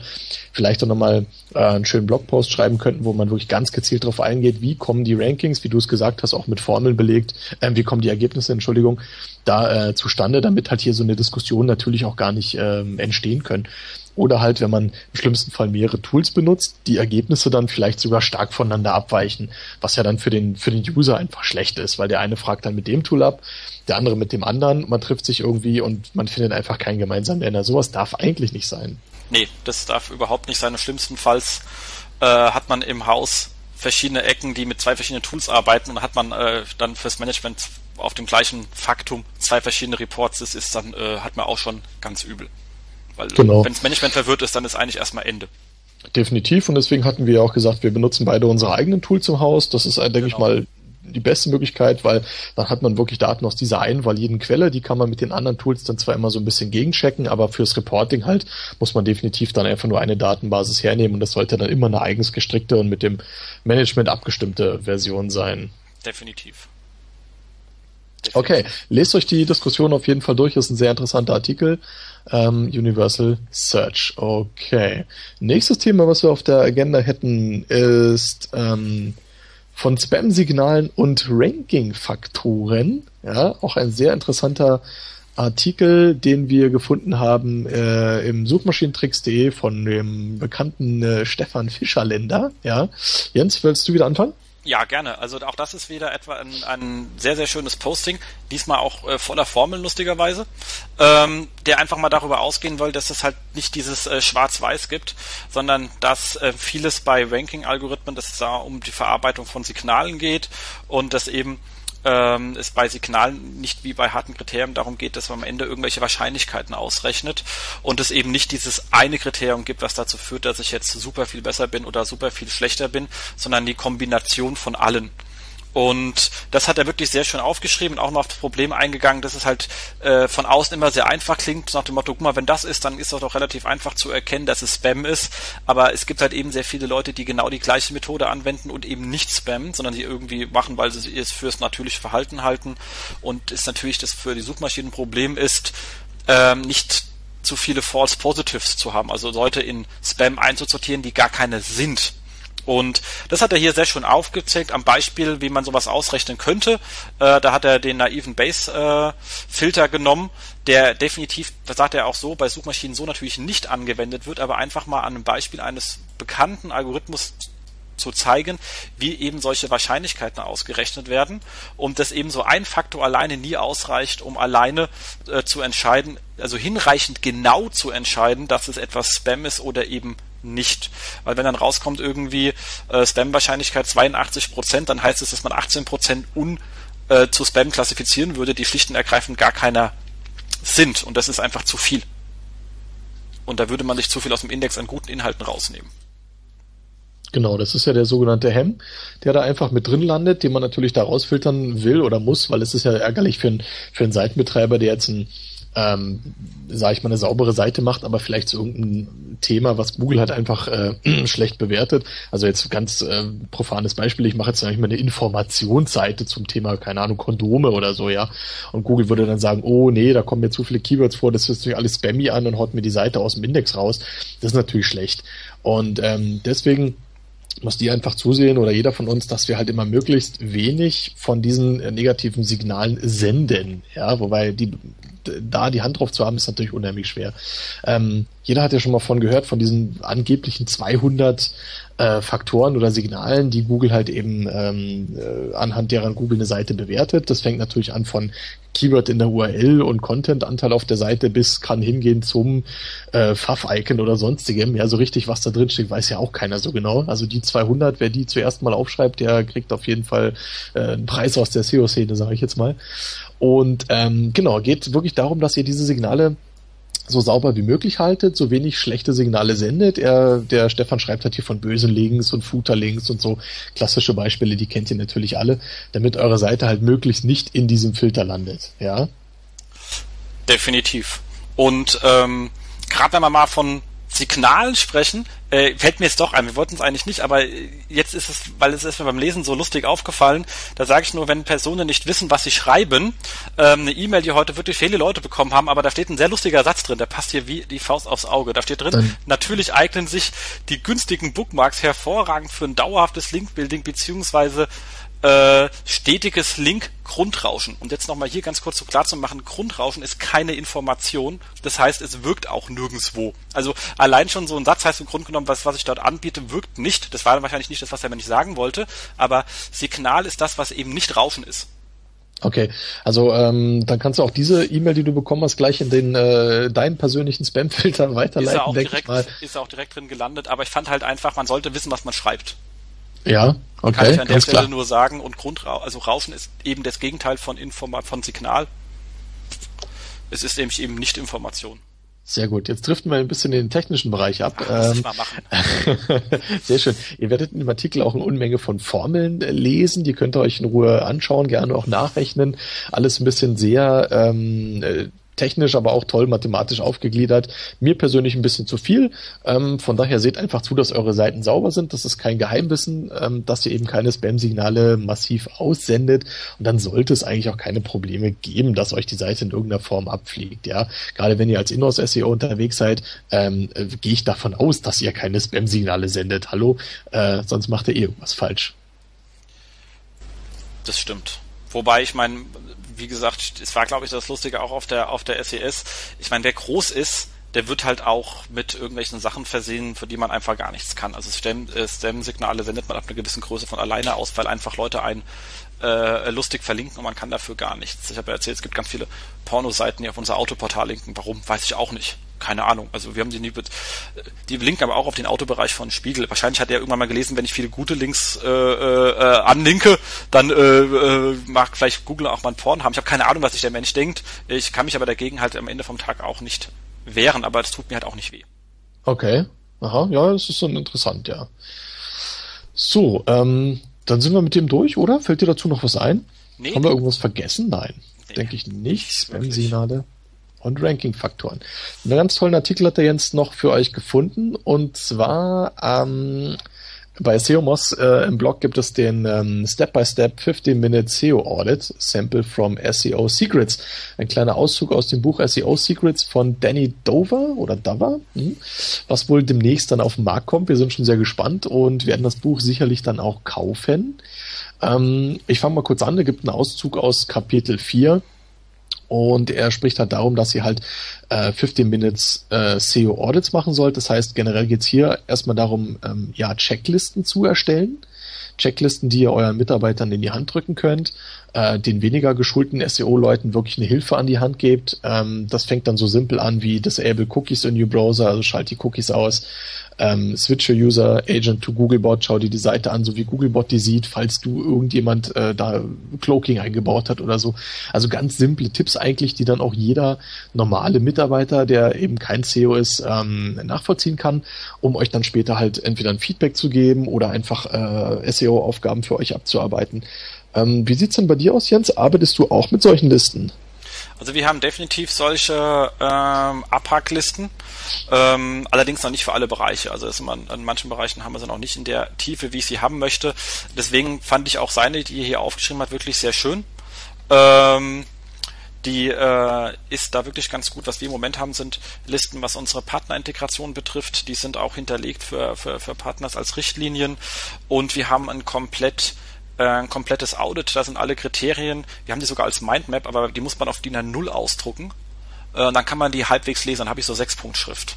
[SPEAKER 1] vielleicht auch nochmal äh, einen schönen Blogpost schreiben könnten, wo man wirklich ganz gezielt darauf eingeht, wie kommen die Rankings, wie du es gesagt hast, auch mit Formen Formeln belegt, äh, wie kommen die Ergebnisse, Entschuldigung, da äh, zustande, damit halt hier so eine Diskussion natürlich auch gar nicht ähm, entstehen können. Oder halt, wenn man im schlimmsten Fall mehrere Tools benutzt, die Ergebnisse dann vielleicht sogar stark voneinander abweichen, was ja dann für den, für den User einfach schlecht ist, weil der eine fragt dann mit dem Tool ab, der andere mit dem anderen, man trifft sich irgendwie und man findet einfach keinen gemeinsamen Nenner. Sowas darf eigentlich nicht sein.
[SPEAKER 2] Nee, das darf überhaupt nicht sein. Schlimmstenfalls äh, hat man im Haus verschiedene Ecken, die mit zwei verschiedenen Tools arbeiten und hat man äh, dann fürs Management auf dem gleichen Faktum zwei verschiedene Reports, das ist dann, äh, hat man auch schon ganz übel. Weil genau. wenn das Management verwirrt ist, dann ist eigentlich erstmal Ende.
[SPEAKER 1] Definitiv und deswegen hatten wir ja auch gesagt, wir benutzen beide unsere eigenen Tools im Haus. Das ist, denke genau. ich mal, die beste Möglichkeit, weil dann hat man wirklich Daten aus dieser einen validen Quelle, die kann man mit den anderen Tools dann zwar immer so ein bisschen gegenchecken, aber fürs Reporting halt muss man definitiv dann einfach nur eine Datenbasis hernehmen und das sollte dann immer eine eigens gestrickte und mit dem Management abgestimmte Version sein.
[SPEAKER 2] Definitiv.
[SPEAKER 1] Okay, lest euch die Diskussion auf jeden Fall durch. Das ist ein sehr interessanter Artikel. Ähm, Universal Search. Okay. Nächstes Thema, was wir auf der Agenda hätten, ist ähm, von Spam-Signalen und Ranking-Faktoren. Ja, auch ein sehr interessanter Artikel, den wir gefunden haben äh, im Suchmaschinentricks.de von dem bekannten äh, Stefan Fischerländer. Ja, Jens, willst du wieder anfangen?
[SPEAKER 2] Ja, gerne. Also auch das ist wieder etwa ein, ein sehr, sehr schönes Posting, diesmal auch äh, voller Formeln lustigerweise, ähm, der einfach mal darüber ausgehen will, dass es halt nicht dieses äh, Schwarz-Weiß gibt, sondern dass äh, vieles bei Ranking-Algorithmen, dass es da um die Verarbeitung von Signalen geht und dass eben ähm, es bei Signalen nicht wie bei harten Kriterien darum geht, dass man am Ende irgendwelche Wahrscheinlichkeiten ausrechnet und es eben nicht dieses eine Kriterium gibt, was dazu führt, dass ich jetzt super viel besser bin oder super viel schlechter bin, sondern die Kombination von allen. Und das hat er wirklich sehr schön aufgeschrieben und auch mal auf das Problem eingegangen, dass es halt äh, von außen immer sehr einfach klingt, nach dem Motto, guck mal, wenn das ist, dann ist es doch relativ einfach zu erkennen, dass es Spam ist. Aber es gibt halt eben sehr viele Leute, die genau die gleiche Methode anwenden und eben nicht spammen, sondern die irgendwie machen, weil sie es fürs natürliche Verhalten halten. Und ist natürlich das für die Suchmaschinen ein Problem ist, ähm, nicht zu viele False Positives zu haben, also Leute in Spam einzusortieren, die gar keine sind. Und das hat er hier sehr schön aufgezeigt am Beispiel, wie man sowas ausrechnen könnte. Äh, da hat er den naiven Base-Filter äh, genommen, der definitiv, das sagt er auch so, bei Suchmaschinen so natürlich nicht angewendet wird, aber einfach mal an einem Beispiel eines bekannten Algorithmus zu zeigen, wie eben solche Wahrscheinlichkeiten ausgerechnet werden und dass eben so ein Faktor alleine nie ausreicht, um alleine äh, zu entscheiden, also hinreichend genau zu entscheiden, dass es etwas Spam ist oder eben nicht. Weil wenn dann rauskommt irgendwie äh, Spam-Wahrscheinlichkeit 82 Prozent, dann heißt es, dass man 18 Prozent äh, zu Spam klassifizieren würde, die schlicht und ergreifend gar keiner sind. Und das ist einfach zu viel. Und da würde man sich zu viel aus dem Index an guten Inhalten rausnehmen.
[SPEAKER 1] Genau, das ist ja der sogenannte Hem, der da einfach mit drin landet, den man natürlich da rausfiltern will oder muss, weil es ist ja ärgerlich für einen, für einen Seitenbetreiber, der jetzt ein ähm, sage ich mal, eine saubere Seite macht, aber vielleicht so irgendein Thema, was Google halt einfach äh, schlecht bewertet. Also jetzt ganz äh, profanes Beispiel, ich mache jetzt sag ich mal eine Informationsseite zum Thema, keine Ahnung, Kondome oder so, ja. Und Google würde dann sagen, oh nee, da kommen mir zu viele Keywords vor, das ist natürlich alles spammy an und haut mir die Seite aus dem Index raus. Das ist natürlich schlecht. Und ähm, deswegen muss die einfach zusehen oder jeder von uns, dass wir halt immer möglichst wenig von diesen äh, negativen Signalen senden. Ja, wobei die da die Hand drauf zu haben, ist natürlich unheimlich schwer. Ähm, jeder hat ja schon mal von gehört, von diesen angeblichen 200 äh, Faktoren oder Signalen, die Google halt eben ähm, äh, anhand derer Google eine Seite bewertet. Das fängt natürlich an von Keyword in der URL und Content-Anteil auf der Seite bis kann hingehen zum äh, Pfaff-Icon oder sonstigem. Ja, so richtig, was da drin steht, weiß ja auch keiner so genau. Also die 200, wer die zuerst mal aufschreibt, der kriegt auf jeden Fall äh, einen Preis aus der SEO-Szene, sage ich jetzt mal. Und ähm, genau, geht wirklich darum, dass ihr diese Signale so sauber wie möglich haltet, so wenig schlechte Signale sendet. Er, der Stefan schreibt halt hier von bösen Links und Footer-Links und so klassische Beispiele, die kennt ihr natürlich alle, damit eure Seite halt möglichst nicht in diesem Filter landet, ja?
[SPEAKER 2] Definitiv. Und ähm, gerade wenn man mal von Signalen sprechen, äh, fällt mir jetzt doch ein. Wir wollten es eigentlich nicht, aber jetzt ist es, weil es ist mir beim Lesen so lustig aufgefallen, da sage ich nur, wenn Personen nicht wissen, was sie schreiben, ähm, eine E-Mail, die heute wirklich viele Leute bekommen haben, aber da steht ein sehr lustiger Satz drin, der passt hier wie die Faust aufs Auge. Da steht drin, Dann. natürlich eignen sich die günstigen Bookmarks hervorragend für ein dauerhaftes Linkbuilding beziehungsweise äh, stetiges Link-Grundrauschen. Und jetzt nochmal hier ganz kurz so klar zu machen, Grundrauschen ist keine Information. Das heißt, es wirkt auch nirgendswo. Also allein schon so ein Satz heißt im Grunde genommen, was, was ich dort anbiete, wirkt nicht. Das war dann wahrscheinlich nicht das, was der Mensch sagen wollte. Aber Signal ist das, was eben nicht Rauschen ist.
[SPEAKER 1] Okay, also ähm, dann kannst du auch diese E-Mail, die du bekommen hast, gleich in den äh, deinen persönlichen Spam-Filter weiterleiten. Ist er,
[SPEAKER 2] auch direkt, ist er auch direkt drin gelandet, aber ich fand halt einfach, man sollte wissen, was man schreibt.
[SPEAKER 1] Ja, okay. Kann
[SPEAKER 2] ich an der Stelle klar. nur sagen. Und Grundrauschen, also Rauschen ist eben das Gegenteil von Informa von Signal. Es ist nämlich eben nicht Information.
[SPEAKER 1] Sehr gut. Jetzt driften wir ein bisschen in den technischen Bereich ab. Ach, ähm, mal machen. Sehr schön. Ihr werdet in dem Artikel auch eine Unmenge von Formeln lesen. Die könnt ihr euch in Ruhe anschauen, gerne auch nachrechnen. Alles ein bisschen sehr ähm, äh, technisch, aber auch toll mathematisch aufgegliedert. Mir persönlich ein bisschen zu viel. Ähm, von daher seht einfach zu, dass eure Seiten sauber sind. Das ist kein Geheimwissen, ähm, dass ihr eben keine Spam-Signale massiv aussendet. Und dann sollte es eigentlich auch keine Probleme geben, dass euch die Seite in irgendeiner Form abfliegt. Ja, gerade wenn ihr als Inhouse-SEO unterwegs seid, ähm, äh, gehe ich davon aus, dass ihr keine Spam-Signale sendet. Hallo, äh, sonst macht ihr eh irgendwas falsch.
[SPEAKER 2] Das stimmt. Wobei, ich meine, wie gesagt, es war, glaube ich, das Lustige auch auf der, auf der SES. Ich meine, wer groß ist, der wird halt auch mit irgendwelchen Sachen versehen, für die man einfach gar nichts kann. Also STEM-Signale sendet man ab einer gewissen Größe von alleine aus, weil einfach Leute ein äh, lustig verlinken und man kann dafür gar nichts. Ich habe ja erzählt, es gibt ganz viele Pornoseiten, die auf unser Autoportal linken. Warum? Weiß ich auch nicht keine Ahnung. Also wir haben die nie, die linken aber auch auf den Autobereich von Spiegel. Wahrscheinlich hat er irgendwann mal gelesen, wenn ich viele gute Links äh, äh, anlinke, dann äh, äh, mag vielleicht Google auch mal ein Porn haben. Ich habe keine Ahnung, was sich der Mensch denkt. Ich kann mich aber dagegen halt am Ende vom Tag auch nicht wehren, aber es tut mir halt auch nicht weh.
[SPEAKER 1] Okay. Aha, ja, das ist so interessant, ja. So, ähm, dann sind wir mit dem durch, oder? Fällt dir dazu noch was ein? Nee. Haben wir irgendwas vergessen? Nein. Nee, Denke ich nicht. Spam-Signale und Ranking-Faktoren. Einen ganz tollen Artikel hat der Jens noch für euch gefunden und zwar ähm, bei SEOMOS äh, im Blog gibt es den ähm, Step-by-Step 15-Minute SEO Audit Sample from SEO Secrets. Ein kleiner Auszug aus dem Buch SEO Secrets von Danny Dover oder Dover, hm, was wohl demnächst dann auf den Markt kommt. Wir sind schon sehr gespannt und werden das Buch sicherlich dann auch kaufen. Ähm, ich fange mal kurz an. Da gibt einen Auszug aus Kapitel 4 und er spricht halt darum, dass ihr halt äh, 15 Minutes äh, SEO Audits machen sollt. Das heißt, generell geht's hier erstmal darum, ähm, ja, Checklisten zu erstellen. Checklisten, die ihr euren Mitarbeitern in die Hand drücken könnt, äh, den weniger geschulten SEO-Leuten wirklich eine Hilfe an die Hand gebt. Ähm, das fängt dann so simpel an wie Disable Cookies in your Browser, also schalt die Cookies aus ähm, switch your User Agent to Googlebot, schau dir die Seite an, so wie Googlebot die sieht, falls du irgendjemand äh, da Cloaking eingebaut hat oder so. Also ganz simple Tipps eigentlich, die dann auch jeder normale Mitarbeiter, der eben kein SEO ist, ähm, nachvollziehen kann, um euch dann später halt entweder ein Feedback zu geben oder einfach äh, SEO-Aufgaben für euch abzuarbeiten. Ähm, wie sieht's denn bei dir aus, Jens? Arbeitest du auch mit solchen Listen?
[SPEAKER 2] Also wir haben definitiv solche ähm, Abhacklisten, ähm, allerdings noch nicht für alle Bereiche. Also man, in manchen Bereichen haben wir sie noch nicht in der Tiefe, wie ich sie haben möchte. Deswegen fand ich auch seine, die er hier aufgeschrieben hat, wirklich sehr schön. Ähm, die äh, ist da wirklich ganz gut. Was wir im Moment haben, sind Listen, was unsere Partnerintegration betrifft. Die sind auch hinterlegt für, für, für Partners als Richtlinien. Und wir haben ein komplett ein komplettes Audit, da sind alle Kriterien, wir haben die sogar als Mindmap, aber die muss man auf DIN A0 ausdrucken. Äh, dann kann man die halbwegs lesen, dann habe ich so sechs Punkt Schrift.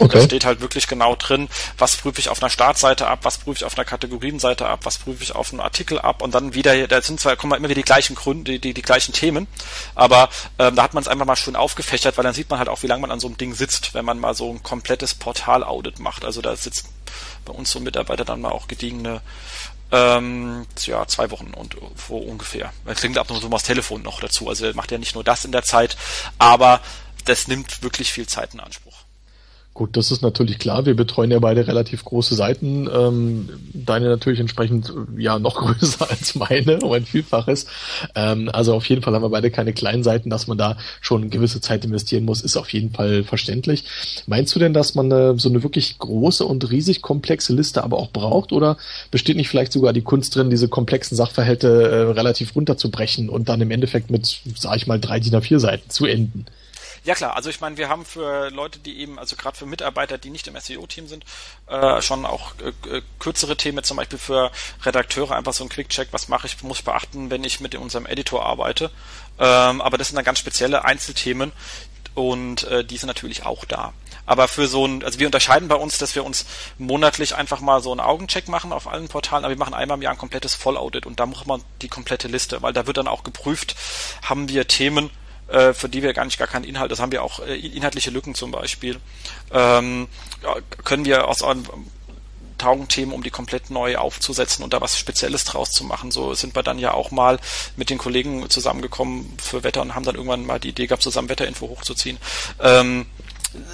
[SPEAKER 2] Okay. Da steht halt wirklich genau drin, was prüfe ich auf einer Startseite ab, was prüfe ich auf einer Kategorienseite ab, was prüfe ich auf einem Artikel ab und dann wieder, da sind zwar, kommen immer wieder die gleichen Gründe, die, die, die gleichen Themen, aber ähm, da hat man es einfach mal schön aufgefächert, weil dann sieht man halt auch, wie lange man an so einem Ding sitzt, wenn man mal so ein komplettes Portal-Audit macht. Also da sitzt bei uns so Mitarbeiter dann mal auch gediegene ähm, ja, zwei Wochen und so ungefähr. Er klingt ab und zu mal das Telefon noch dazu. Also er macht ja nicht nur das in der Zeit, aber das nimmt wirklich viel Zeit in Anspruch.
[SPEAKER 1] Gut, das ist natürlich klar. Wir betreuen ja beide relativ große Seiten. Ähm, deine natürlich entsprechend ja noch größer als meine, um ein Vielfaches. Ähm, also auf jeden Fall haben wir beide keine kleinen Seiten, dass man da schon gewisse Zeit investieren muss, ist auf jeden Fall verständlich. Meinst du denn, dass man äh, so eine wirklich große und riesig komplexe Liste aber auch braucht? Oder besteht nicht vielleicht sogar die Kunst drin, diese komplexen Sachverhalte äh, relativ runterzubrechen und dann im Endeffekt mit, sag ich mal, drei DIN A4 Seiten zu enden?
[SPEAKER 2] Ja klar, also ich meine, wir haben für Leute, die eben, also gerade für Mitarbeiter, die nicht im SEO-Team sind, äh, schon auch äh, äh, kürzere Themen, zum Beispiel für Redakteure einfach so ein Quick-Check, was mache ich, muss ich beachten, wenn ich mit unserem Editor arbeite. Ähm, aber das sind dann ganz spezielle Einzelthemen und äh, die sind natürlich auch da. Aber für so ein, also wir unterscheiden bei uns, dass wir uns monatlich einfach mal so einen Augencheck machen auf allen Portalen, aber wir machen einmal im Jahr ein komplettes Vollaudit und da macht man die komplette Liste, weil da wird dann auch geprüft, haben wir Themen, äh, für die wir gar nicht gar keinen Inhalt, das haben wir auch äh, inhaltliche Lücken zum Beispiel, ähm, können wir aus einem taugen Themen, um die komplett neu aufzusetzen und da was Spezielles draus zu machen. So sind wir dann ja auch mal mit den Kollegen zusammengekommen für Wetter und haben dann irgendwann mal die Idee gehabt, zusammen Wetterinfo hochzuziehen. Ähm,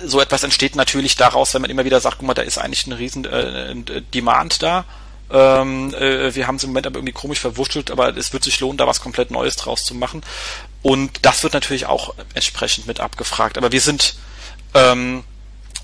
[SPEAKER 2] so etwas entsteht natürlich daraus, wenn man immer wieder sagt, guck mal, da ist eigentlich ein riesen äh, Demand da Ähm, äh, wir haben es im Moment aber irgendwie komisch verwurschtelt, aber es wird sich lohnen, da was komplett Neues draus zu machen. Und das wird natürlich auch entsprechend mit abgefragt. Aber wir sind ähm,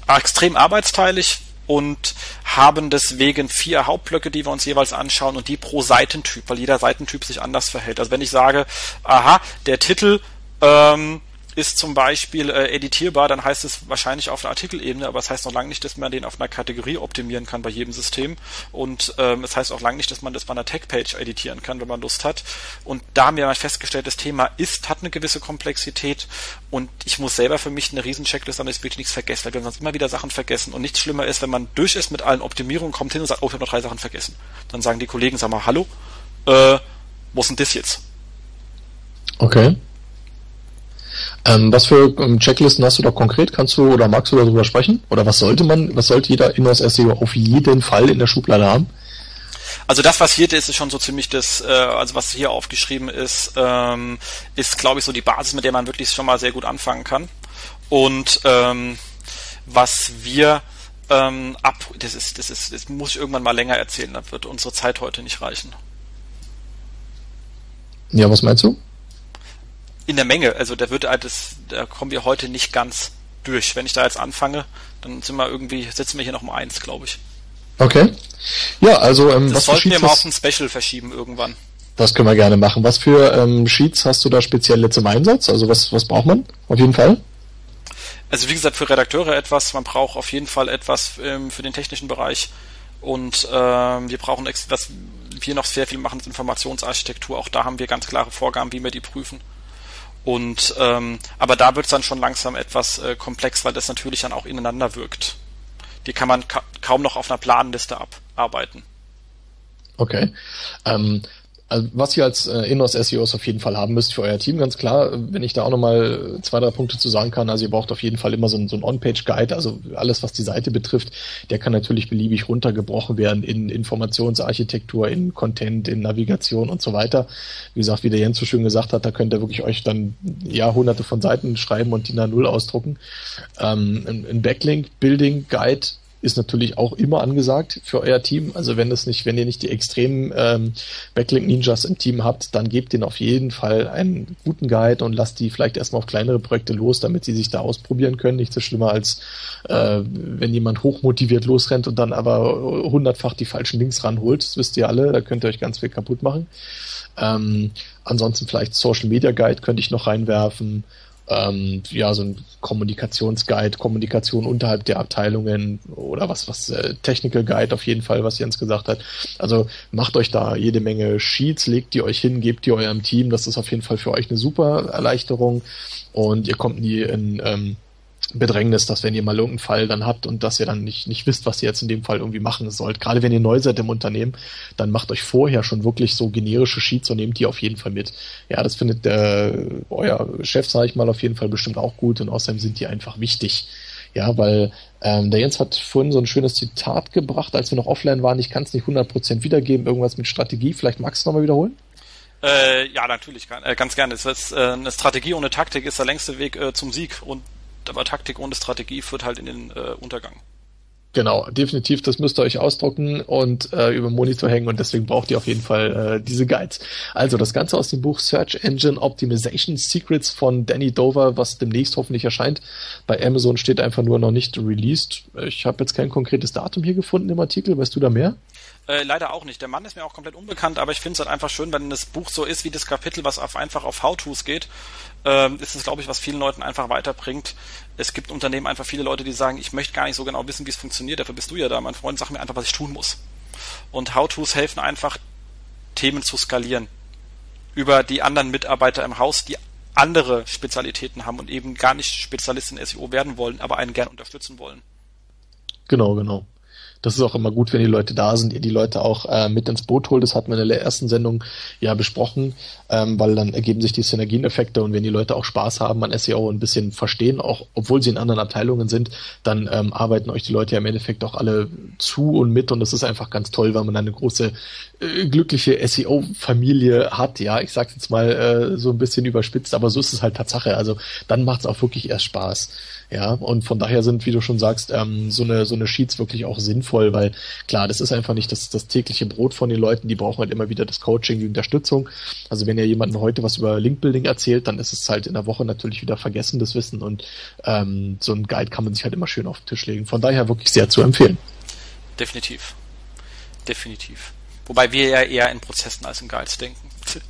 [SPEAKER 2] extrem arbeitsteilig und haben deswegen vier Hauptblöcke, die wir uns jeweils anschauen und die pro Seitentyp, weil jeder Seitentyp sich anders verhält. Also wenn ich sage, aha, der Titel ähm, ist zum Beispiel äh, editierbar, dann heißt es wahrscheinlich auf einer Artikelebene, aber es heißt noch lange nicht, dass man den auf einer Kategorie optimieren kann bei jedem System. Und ähm, es heißt auch lange nicht, dass man das bei einer Tech-Page editieren kann, wenn man Lust hat. Und da haben wir mal festgestellt, das Thema ist, hat eine gewisse Komplexität und ich muss selber für mich eine riesen Checkliste haben, dass ich wirklich nichts vergesse, weil wir sonst immer wieder Sachen vergessen. Und nichts schlimmer ist, wenn man durch ist mit allen Optimierungen, kommt hin und sagt, oh, ich habe noch drei Sachen vergessen. Dann sagen die Kollegen, sag mal, hallo, äh, wo ist denn das jetzt?
[SPEAKER 1] Okay. Ähm, was für ähm, Checklisten hast du da konkret? Kannst du oder magst du darüber sprechen? Oder was sollte man, was sollte jeder Inhouse SEO auf jeden Fall in der Schublade haben?
[SPEAKER 2] Also das, was hier ist, ist schon so ziemlich das, äh, also was hier aufgeschrieben ist, ähm, ist, glaube ich, so die Basis, mit der man wirklich schon mal sehr gut anfangen kann. Und ähm, was wir ähm, ab, das ist, das ist, das muss ich irgendwann mal länger erzählen, da wird unsere Zeit heute nicht reichen.
[SPEAKER 1] Ja, was meinst du?
[SPEAKER 2] In der Menge. Also da wird halt das, da kommen wir heute nicht ganz durch. Wenn ich da jetzt anfange, dann sind wir irgendwie, sitzen wir hier noch um eins, glaube ich.
[SPEAKER 1] Okay. Ja, also
[SPEAKER 2] ähm, das was sollten wir mal auf ein Special verschieben irgendwann.
[SPEAKER 1] Das können wir gerne machen. Was für ähm, Sheets hast du da speziell zum Einsatz? Also was, was braucht man auf jeden Fall?
[SPEAKER 2] Also wie gesagt, für Redakteure etwas, man braucht auf jeden Fall etwas ähm, für den technischen Bereich und ähm, wir brauchen, was wir noch sehr viel machen, ist Informationsarchitektur. Auch da haben wir ganz klare Vorgaben, wie wir die prüfen. Und ähm, aber da wird es dann schon langsam etwas äh, komplex, weil das natürlich dann auch ineinander wirkt. Die kann man ka kaum noch auf einer Planliste abarbeiten.
[SPEAKER 1] Okay. Ähm, also was ihr als äh, Inhouse SEOs auf jeden Fall haben müsst für euer Team, ganz klar, wenn ich da auch nochmal zwei, drei Punkte zu sagen kann, also ihr braucht auf jeden Fall immer so ein, so On-Page-Guide, also alles, was die Seite betrifft, der kann natürlich beliebig runtergebrochen werden in Informationsarchitektur, in Content, in Navigation und so weiter. Wie gesagt, wie der Jens so schön gesagt hat, da könnt ihr wirklich euch dann ja hunderte von Seiten schreiben und die nach Null ausdrucken. Ähm, ein Backlink-Building-Guide ist natürlich auch immer angesagt für euer Team. Also wenn das nicht, wenn ihr nicht die extremen ähm, Backlink Ninjas im Team habt, dann gebt denen auf jeden Fall einen guten Guide und lasst die vielleicht erstmal auf kleinere Projekte los, damit sie sich da ausprobieren können. Nicht so schlimmer als äh, wenn jemand hochmotiviert losrennt und dann aber hundertfach die falschen Links ranholt. Das wisst ihr alle, da könnt ihr euch ganz viel kaputt machen. Ähm, ansonsten vielleicht Social Media Guide könnte ich noch reinwerfen ähm, ja, so ein Kommunikationsguide, Kommunikation unterhalb der Abteilungen oder was, was äh, Technical Guide auf jeden Fall, was Jens gesagt hat. Also macht euch da jede Menge Sheets, legt die euch hin, gebt die eurem Team. Das ist auf jeden Fall für euch eine super Erleichterung und ihr kommt nie in ähm, Bedrängnis, dass wenn ihr mal irgendeinen Fall dann habt und dass ihr dann nicht, nicht wisst, was ihr jetzt in dem Fall irgendwie machen sollt. Gerade wenn ihr neu seid im Unternehmen, dann macht euch vorher schon wirklich so generische Sheets und nehmt die auf jeden Fall mit. Ja, das findet der, euer Chef, sage ich mal, auf jeden Fall bestimmt auch gut und außerdem sind die einfach wichtig. Ja, weil ähm, der Jens hat vorhin so ein schönes Zitat gebracht, als wir noch offline waren. Ich kann es nicht 100% wiedergeben, irgendwas mit Strategie. Vielleicht magst du es nochmal wiederholen?
[SPEAKER 2] Äh, ja, natürlich, äh, ganz gerne. Äh, eine Strategie ohne Taktik ist der längste Weg äh, zum Sieg und aber Taktik ohne Strategie führt halt in den äh, Untergang.
[SPEAKER 1] Genau, definitiv, das müsst ihr euch ausdrucken und äh, über Monitor hängen und deswegen braucht ihr auf jeden Fall äh, diese Guides. Also das Ganze aus dem Buch Search Engine Optimization Secrets von Danny Dover, was demnächst hoffentlich erscheint. Bei Amazon steht einfach nur noch nicht released. Ich habe jetzt kein konkretes Datum hier gefunden im Artikel, weißt du da mehr?
[SPEAKER 2] Äh, leider auch nicht. Der Mann ist mir auch komplett unbekannt, aber ich finde es halt einfach schön, wenn das Buch so ist wie das Kapitel, was auf, einfach auf How-Tos geht, ähm, ist es, glaube ich, was vielen Leuten einfach weiterbringt. Es gibt Unternehmen einfach viele Leute, die sagen, ich möchte gar nicht so genau wissen, wie es funktioniert, dafür bist du ja da, mein Freund, sag mir einfach, was ich tun muss. Und How-Tos helfen einfach, Themen zu skalieren. Über die anderen Mitarbeiter im Haus, die andere Spezialitäten haben und eben gar nicht Spezialist in SEO werden wollen, aber einen gern unterstützen wollen.
[SPEAKER 1] Genau, genau das ist auch immer gut, wenn die Leute da sind, ihr die Leute auch äh, mit ins Boot holt. Das hatten wir in der ersten Sendung ja besprochen, ähm, weil dann ergeben sich die Synergieneffekte und wenn die Leute auch Spaß haben an SEO und ein bisschen verstehen, auch obwohl sie in anderen Abteilungen sind, dann ähm, arbeiten euch die Leute ja im Endeffekt auch alle zu und mit und das ist einfach ganz toll, weil man eine große äh, glückliche SEO-Familie hat. Ja, ich sag's jetzt mal äh, so ein bisschen überspitzt, aber so ist es halt Tatsache. Also dann macht's auch wirklich erst Spaß. Ja, und von daher sind, wie du schon sagst, ähm, so eine so eine Sheets wirklich auch sinnvoll sinnvoll, weil klar, das ist einfach nicht das, das tägliche Brot von den Leuten, die brauchen halt immer wieder das Coaching, die Unterstützung. Also wenn ihr jemanden heute was über Linkbuilding erzählt, dann ist es halt in der Woche natürlich wieder vergessen, das Wissen und ähm, so ein Guide kann man sich halt immer schön auf den Tisch legen. Von daher wirklich sehr zu empfehlen.
[SPEAKER 2] Definitiv. Definitiv. Wobei wir ja eher in Prozessen als in Guides denken.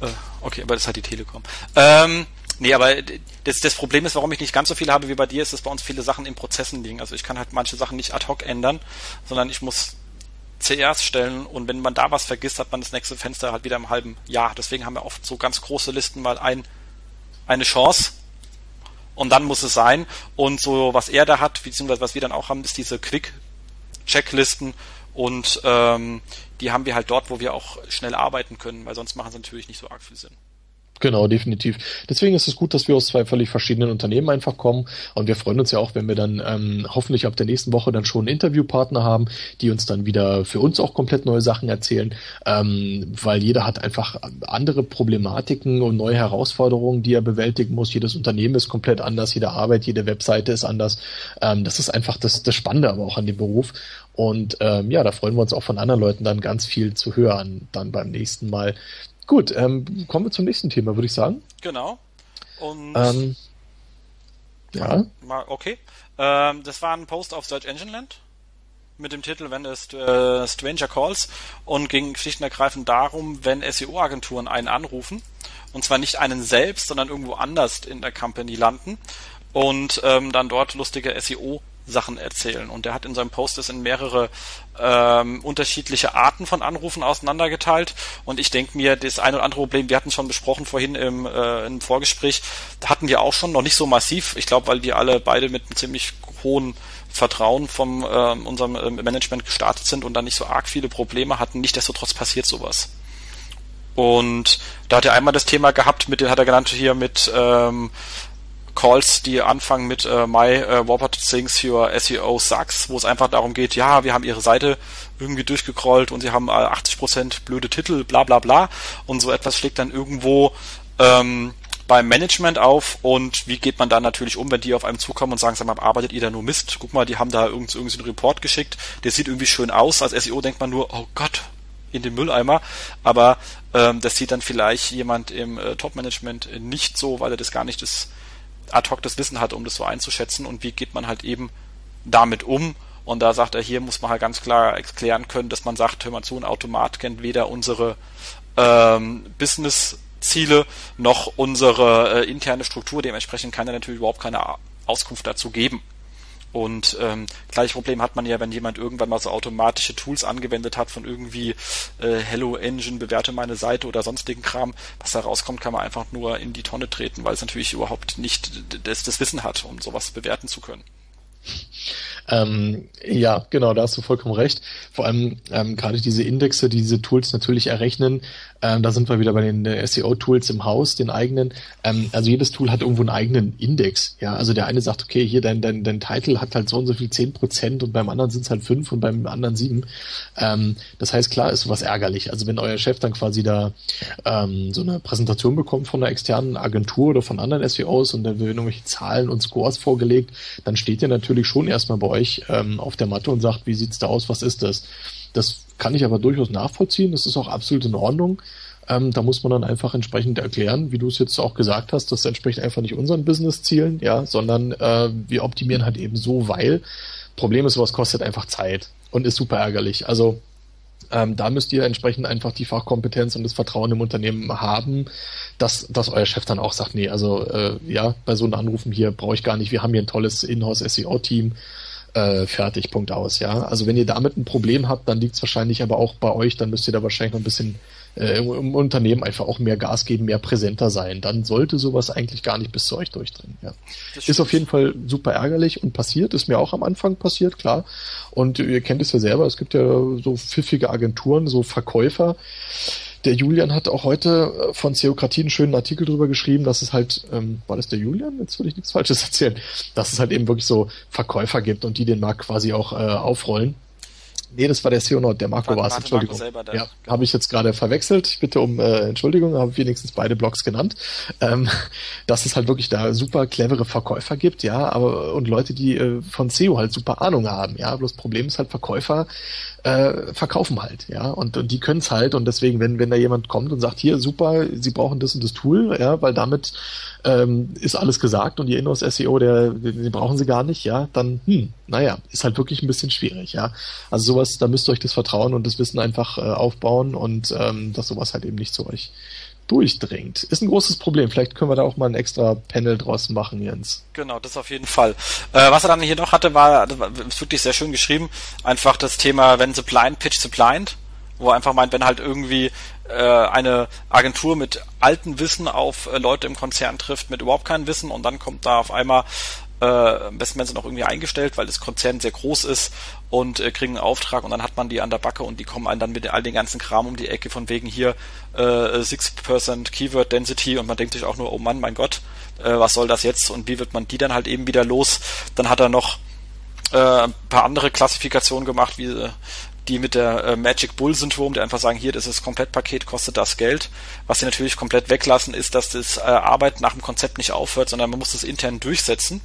[SPEAKER 2] Äh, okay, aber das hat die Telekom. Ähm, Nee, aber das, das Problem ist, warum ich nicht ganz so viel habe wie bei dir, ist, dass bei uns viele Sachen in Prozessen liegen. Also ich kann halt manche Sachen nicht ad hoc ändern, sondern ich muss CRs stellen und wenn man da was vergisst, hat man das nächste Fenster halt wieder im halben Jahr. Deswegen haben wir oft so ganz große Listen mal ein, eine Chance und dann muss es sein. Und so, was er da hat, beziehungsweise was wir dann auch haben, ist diese Quick-Checklisten und ähm, die haben wir halt dort, wo wir auch schnell arbeiten können, weil sonst machen sie natürlich nicht so arg viel Sinn.
[SPEAKER 1] Genau, definitiv. Deswegen ist es gut, dass wir aus zwei völlig verschiedenen Unternehmen einfach kommen. Und wir freuen uns ja auch, wenn wir dann ähm, hoffentlich ab der nächsten Woche dann schon Interviewpartner haben, die uns dann wieder für uns auch komplett neue Sachen erzählen, ähm, weil jeder hat einfach andere Problematiken und neue Herausforderungen, die er bewältigen muss. Jedes Unternehmen ist komplett anders, jede Arbeit, jede Webseite ist anders. Ähm, das ist einfach das, das Spannende aber auch an dem Beruf. Und ähm, ja, da freuen wir uns auch von anderen Leuten dann ganz viel zu hören, dann beim nächsten Mal. Gut, ähm, kommen wir zum nächsten Thema, würde ich sagen.
[SPEAKER 2] Genau. Und
[SPEAKER 1] ähm, ja.
[SPEAKER 2] Okay. Ähm, das war ein Post auf Search Engine Land mit dem Titel Wenn es äh, Stranger Calls und ging schlicht und ergreifend darum, wenn SEO-Agenturen einen anrufen und zwar nicht einen selbst, sondern irgendwo anders in der Company landen und ähm, dann dort lustige SEO Sachen erzählen. Und er hat in seinem Post es in mehrere ähm, unterschiedliche Arten von Anrufen auseinandergeteilt. Und ich denke mir, das eine oder andere Problem, wir hatten schon besprochen vorhin im, äh, im Vorgespräch, da hatten wir auch schon noch nicht so massiv. Ich glaube, weil wir alle beide mit einem ziemlich hohen Vertrauen von äh, unserem äh, Management gestartet sind und dann nicht so arg viele Probleme hatten. Nichtsdestotrotz passiert sowas. Und da hat er einmal das Thema gehabt, mit hat er genannt hier mit ähm, Calls, die anfangen mit äh, My äh, Robot thinks your SEO sucks, wo es einfach darum geht, ja, wir haben ihre Seite irgendwie durchgecrawlt und sie haben äh, 80% blöde Titel, bla bla bla. Und so etwas schlägt dann irgendwo ähm, beim Management auf und wie geht man dann natürlich um, wenn die auf einem zukommen und sagen, sag mal, arbeitet ihr da nur Mist? Guck mal, die haben da irgend, irgendwie einen Report geschickt, der sieht irgendwie schön aus. Als SEO denkt man nur, oh Gott, in den Mülleimer, aber ähm, das sieht dann vielleicht jemand im äh, Top-Management nicht so, weil er das gar nicht das ad hoc das Wissen hat, um das so einzuschätzen und wie geht man halt eben damit um. Und da sagt er, hier muss man halt ganz klar erklären können, dass man sagt, hör mal zu, ein Automat kennt weder unsere ähm, Business-Ziele noch unsere äh, interne Struktur. Dementsprechend kann er natürlich überhaupt keine Auskunft dazu geben. Und ähm, gleiches Problem hat man ja, wenn jemand irgendwann mal so automatische Tools angewendet hat von irgendwie äh, Hello Engine, bewerte meine Seite oder sonstigen Kram. Was da rauskommt, kann man einfach nur in die Tonne treten, weil es natürlich überhaupt nicht das, das Wissen hat, um sowas bewerten zu können.
[SPEAKER 1] Ähm, ja, genau, da hast du vollkommen recht. Vor allem ähm, gerade diese Indexe, die diese Tools natürlich errechnen, ähm, da sind wir wieder bei den äh, SEO-Tools im Haus, den eigenen. Ähm, also jedes Tool hat irgendwo einen eigenen Index. Ja, also der eine sagt, okay, hier dein, dein, dein Titel hat halt so und so viel zehn Prozent und beim anderen sind es halt fünf und beim anderen sieben. Ähm, das heißt, klar ist sowas ärgerlich. Also wenn euer Chef dann quasi da ähm, so eine Präsentation bekommt von einer externen Agentur oder von anderen SEOs und dann werden irgendwelche Zahlen und Scores vorgelegt, dann steht ihr natürlich schon erstmal bei euch ähm, auf der Matte und sagt, wie sieht's da aus, was ist das? Das kann ich aber durchaus nachvollziehen. Das ist auch absolut in Ordnung. Ähm, da muss man dann einfach entsprechend erklären, wie du es jetzt auch gesagt hast, das entspricht einfach nicht unseren Business-Zielen, ja, sondern äh, wir optimieren halt eben so, weil Problem ist, sowas kostet einfach Zeit und ist super ärgerlich. Also ähm, da müsst ihr entsprechend einfach die Fachkompetenz und das Vertrauen im Unternehmen haben, dass, dass euer Chef dann auch sagt, nee, also äh, ja, bei so einem Anrufen hier brauche ich gar nicht, wir haben hier ein tolles Inhouse-SEO-Team, äh, fertig, Punkt aus, ja. Also wenn ihr damit ein Problem habt, dann liegt es wahrscheinlich aber auch bei euch, dann müsst ihr da wahrscheinlich noch ein bisschen äh, im, Unternehmen einfach auch mehr Gas geben, mehr präsenter sein. Dann sollte sowas eigentlich gar nicht bis zu euch durchdringen. Ja. Ist auf jeden Fall super ärgerlich und passiert, ist mir auch am Anfang passiert, klar. Und ihr kennt es ja selber, es gibt ja so pfiffige Agenturen, so Verkäufer, der Julian hat auch heute äh, von Theokratie einen schönen Artikel drüber geschrieben, dass es halt, ähm, war das der Julian? Jetzt würde ich nichts Falsches erzählen, dass es halt eben wirklich so Verkäufer gibt und die den Markt quasi auch äh, aufrollen. Nee, das war der Seonord, der Marco war es, Entschuldigung. Ja, genau. habe ich jetzt gerade verwechselt. Ich bitte um äh, Entschuldigung, habe wenigstens beide Blogs genannt. Ähm, dass es halt wirklich da super clevere Verkäufer gibt, ja, aber und Leute, die äh, von SEO halt super Ahnung haben, ja. Bloß Problem ist halt Verkäufer äh, verkaufen halt, ja, und, und die können es halt und deswegen, wenn wenn da jemand kommt und sagt, hier super, Sie brauchen das und das Tool, ja, weil damit ähm, ist alles gesagt und die Inhouse SEO, der, den brauchen Sie gar nicht, ja, dann, hm, naja, ist halt wirklich ein bisschen schwierig, ja. Also sowas, da müsst ihr euch das vertrauen und das Wissen einfach äh, aufbauen und ähm, dass sowas halt eben nicht zu euch durchdringt. Ist ein großes Problem. Vielleicht können wir da auch mal ein extra Panel draus machen, Jens.
[SPEAKER 2] Genau, das auf jeden Fall. Äh, was er dann hier noch hatte, war, ist wirklich sehr schön geschrieben, einfach das Thema, wenn the blind pitch the blind, wo er einfach meint, wenn halt irgendwie äh, eine Agentur mit altem Wissen auf äh, Leute im Konzern trifft, mit überhaupt keinem Wissen und dann kommt da auf einmal äh, werden sie noch irgendwie eingestellt, weil das Konzern sehr groß ist und äh, kriegen einen Auftrag und dann hat man die an der Backe und die kommen einen dann mit all den ganzen Kram um die Ecke von wegen hier äh, 6% Keyword Density und man denkt sich auch nur, oh Mann, mein Gott, äh, was soll das jetzt und wie wird man die dann halt eben wieder los? Dann hat er noch äh, ein paar andere Klassifikationen gemacht, wie äh, die mit der äh, Magic Bull Syndrom, die einfach sagen, hier, das ist Komplettpaket, kostet das Geld. Was sie natürlich komplett weglassen, ist, dass das äh, Arbeit nach dem Konzept nicht aufhört, sondern man muss das intern durchsetzen.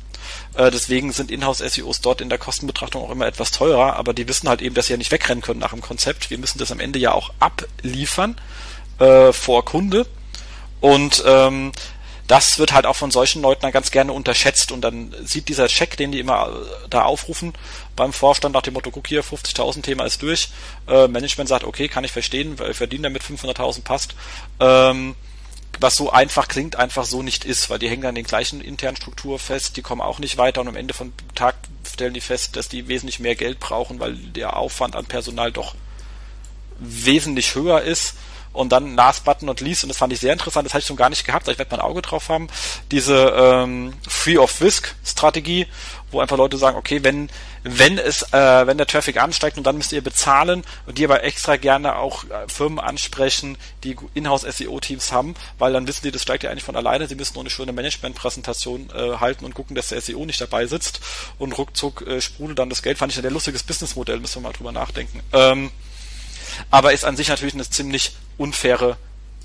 [SPEAKER 2] Äh, deswegen sind Inhouse-SEOs dort in der Kostenbetrachtung auch immer etwas teurer, aber die wissen halt eben, dass sie ja nicht wegrennen können nach dem Konzept. Wir müssen das am Ende ja auch abliefern äh, vor Kunde. Und ähm, das wird halt auch von solchen Leuten dann ganz gerne unterschätzt und dann sieht dieser Check, den die immer äh, da aufrufen beim Vorstand nach dem Motto, guck hier, 50.000 Thema ist durch, äh, Management sagt, okay, kann ich verstehen, weil verdienen damit 500.000 passt, ähm, was so einfach klingt, einfach so nicht ist, weil die hängen an den gleichen internen Struktur fest, die kommen auch nicht weiter und am Ende vom Tag stellen die fest, dass die wesentlich mehr Geld brauchen, weil der Aufwand an Personal doch wesentlich höher ist. Und dann last button und least und das fand ich sehr interessant, das hatte ich schon gar nicht gehabt, ich werde mein Auge drauf haben, diese ähm, Free of Risk Strategie, wo einfach Leute sagen, okay, wenn wenn es äh, wenn der Traffic ansteigt und dann müsst ihr bezahlen und die aber extra gerne auch äh, Firmen ansprechen, die Inhouse SEO Teams haben, weil dann wissen die, das steigt ja eigentlich von alleine, sie müssen nur eine schöne Management Präsentation äh, halten und gucken, dass der SEO nicht dabei sitzt und ruckzuck äh, sprudelt dann das Geld, fand ich ein sehr lustiges Businessmodell, müssen wir mal drüber nachdenken. Ähm, aber ist an sich natürlich eine ziemlich unfaire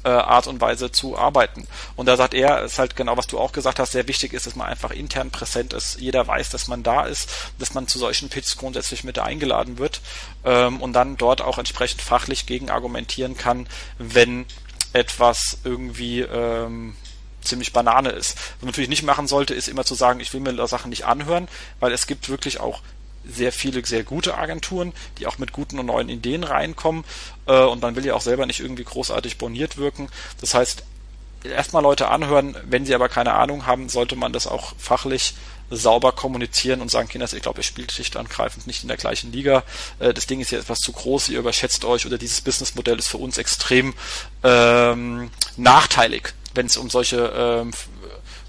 [SPEAKER 2] äh, Art und Weise zu arbeiten. Und da sagt er, ist halt genau, was du auch gesagt hast, sehr wichtig ist, dass man einfach intern präsent ist. Jeder weiß, dass man da ist, dass man zu solchen Pitches grundsätzlich mit eingeladen wird ähm, und dann dort auch entsprechend fachlich gegen argumentieren kann, wenn etwas irgendwie ähm, ziemlich Banane ist. Was man natürlich nicht machen sollte, ist immer zu sagen, ich will mir Sachen nicht anhören, weil es gibt wirklich auch sehr viele sehr gute Agenturen, die auch mit guten und neuen Ideen reinkommen äh, und man will ja auch selber nicht irgendwie großartig boniert wirken. Das heißt, erstmal Leute anhören, wenn sie aber keine Ahnung haben, sollte man das auch fachlich sauber kommunizieren und sagen, Kinders, ich glaube, ihr spielt schlicht angreifend nicht in der gleichen Liga. Äh, das Ding ist ja etwas zu groß, ihr überschätzt euch oder dieses Businessmodell ist für uns extrem ähm, nachteilig, wenn es um solche ähm,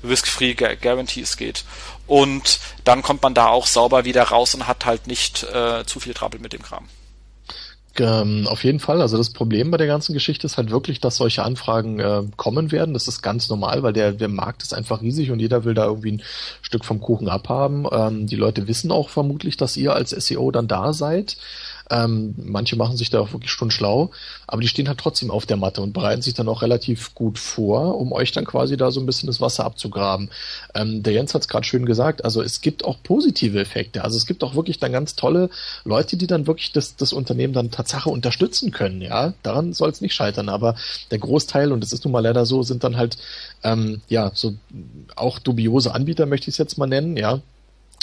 [SPEAKER 2] Risk-Free Guarantees geht. Und dann kommt man da auch sauber wieder raus und hat halt nicht äh, zu viel Trouble mit dem Kram.
[SPEAKER 1] Ähm, auf jeden Fall. Also das Problem bei der ganzen Geschichte ist halt wirklich, dass solche Anfragen äh, kommen werden. Das ist ganz normal, weil der, der Markt ist einfach riesig und jeder will da irgendwie ein Stück vom Kuchen abhaben. Ähm, die Leute wissen auch vermutlich, dass ihr als SEO dann da seid. Ähm, manche machen sich da auch wirklich schon schlau, aber die stehen halt trotzdem auf der Matte und bereiten sich dann auch relativ gut vor, um euch dann quasi da so ein bisschen das Wasser abzugraben. Ähm, der Jens hat es gerade schön gesagt, also es gibt auch positive Effekte. Also es gibt auch wirklich dann ganz tolle Leute, die dann wirklich das, das Unternehmen dann Tatsache unterstützen können. Ja, daran soll es nicht scheitern, aber der Großteil, und das ist nun mal leider so, sind dann halt ähm, ja so auch dubiose Anbieter, möchte ich es jetzt mal nennen, ja,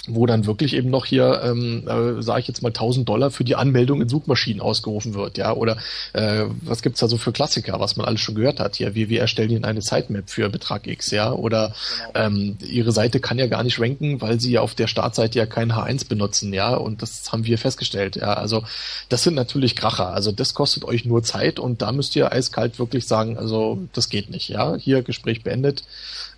[SPEAKER 1] wo dann wirklich eben noch hier, ähm, äh, sage ich jetzt mal, 1000 Dollar für die Anmeldung in Suchmaschinen ausgerufen wird, ja, oder äh, was gibt's da so für Klassiker, was man alles schon gehört hat, ja, wie wir erstellen Ihnen eine Sitemap für Betrag X, ja, oder genau. ähm, Ihre Seite kann ja gar nicht ranken, weil Sie ja auf der Startseite ja kein H1 benutzen, ja, und das haben wir festgestellt, ja, also das sind natürlich Kracher, also das kostet euch nur Zeit und da müsst ihr eiskalt wirklich sagen, also das geht nicht, ja, hier Gespräch beendet,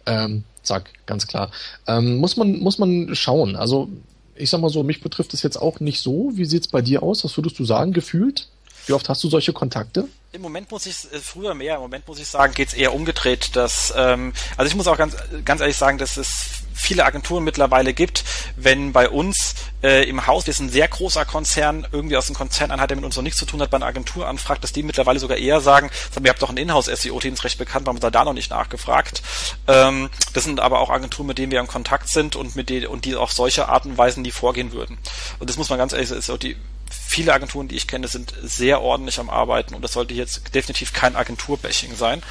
[SPEAKER 1] ähm, zack, ganz klar. Ähm, muss man, muss man schauen. Also, ich sag mal so, mich betrifft es jetzt auch nicht so. Wie sieht's bei dir aus? Was würdest du sagen, gefühlt? Wie oft hast du solche Kontakte?
[SPEAKER 2] Im Moment muss ich äh, früher mehr, im Moment muss ich sagen, geht's eher umgedreht. Dass, ähm, also ich muss auch ganz, ganz ehrlich sagen, dass es viele Agenturen mittlerweile gibt, wenn bei uns äh, im Haus, wir sind ein sehr großer Konzern, irgendwie aus dem Konzerneinheit, der mit uns noch nichts zu tun hat, bei einer Agentur anfragt, dass die mittlerweile sogar eher sagen, ihr habt doch ein Inhouse-SEO-Team, ist recht bekannt, warum ihr da noch nicht nachgefragt? Ähm, das sind aber auch Agenturen, mit denen wir in Kontakt sind und mit denen, und die auch solche Arten und Weisen, die vorgehen würden. Und das muss man ganz ehrlich sagen, ist auch die viele Agenturen, die ich kenne, sind sehr ordentlich am Arbeiten und das sollte jetzt definitiv kein Agenturbashing sein.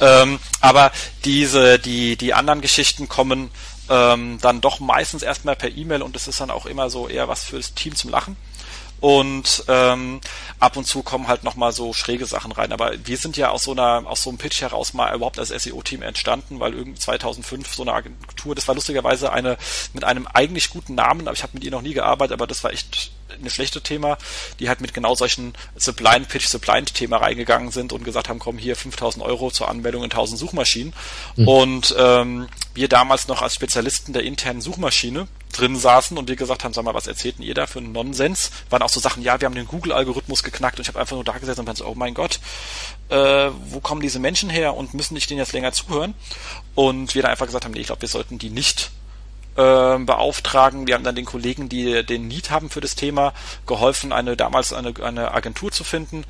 [SPEAKER 2] Ähm, aber diese, die, die anderen Geschichten kommen ähm, dann doch meistens erstmal per E-Mail und das ist dann auch immer so eher was fürs Team zum Lachen. Und ähm, ab und zu kommen halt nochmal so schräge Sachen rein. Aber wir sind ja aus so einer, aus so einem Pitch heraus mal überhaupt als SEO-Team entstanden, weil irgendwie 2005 so eine Agentur, das war lustigerweise eine mit einem eigentlich guten Namen, aber ich habe mit ihr noch nie gearbeitet, aber das war echt eine schlechte Thema, die halt mit genau solchen The Blind Pitch, The Blind Thema reingegangen sind und gesagt haben, komm hier 5000 Euro zur Anmeldung in 1000 Suchmaschinen. Mhm. Und ähm, wir damals noch als Spezialisten der internen Suchmaschine drin saßen und wir gesagt haben, sag mal, was erzählt denn ihr da für einen Nonsens? Waren auch so Sachen, ja, wir haben den Google-Algorithmus geknackt und ich habe einfach nur da gesessen und so, oh mein Gott, äh, wo kommen diese Menschen her und müssen nicht denen jetzt länger zuhören? Und wir dann einfach gesagt haben, nee, ich glaube, wir sollten die nicht äh, beauftragen. Wir haben dann den Kollegen, die den Need haben für das Thema, geholfen, eine damals eine, eine Agentur zu finden,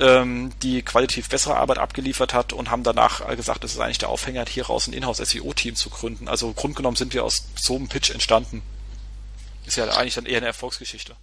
[SPEAKER 2] ähm, die qualitativ bessere Arbeit abgeliefert hat und haben danach gesagt, das ist eigentlich der Aufhänger, hier raus ein Inhouse-SEO-Team zu gründen. Also grundgenommen sind wir aus so einem Pitch entstanden. Ist ja eigentlich dann eher eine Erfolgsgeschichte.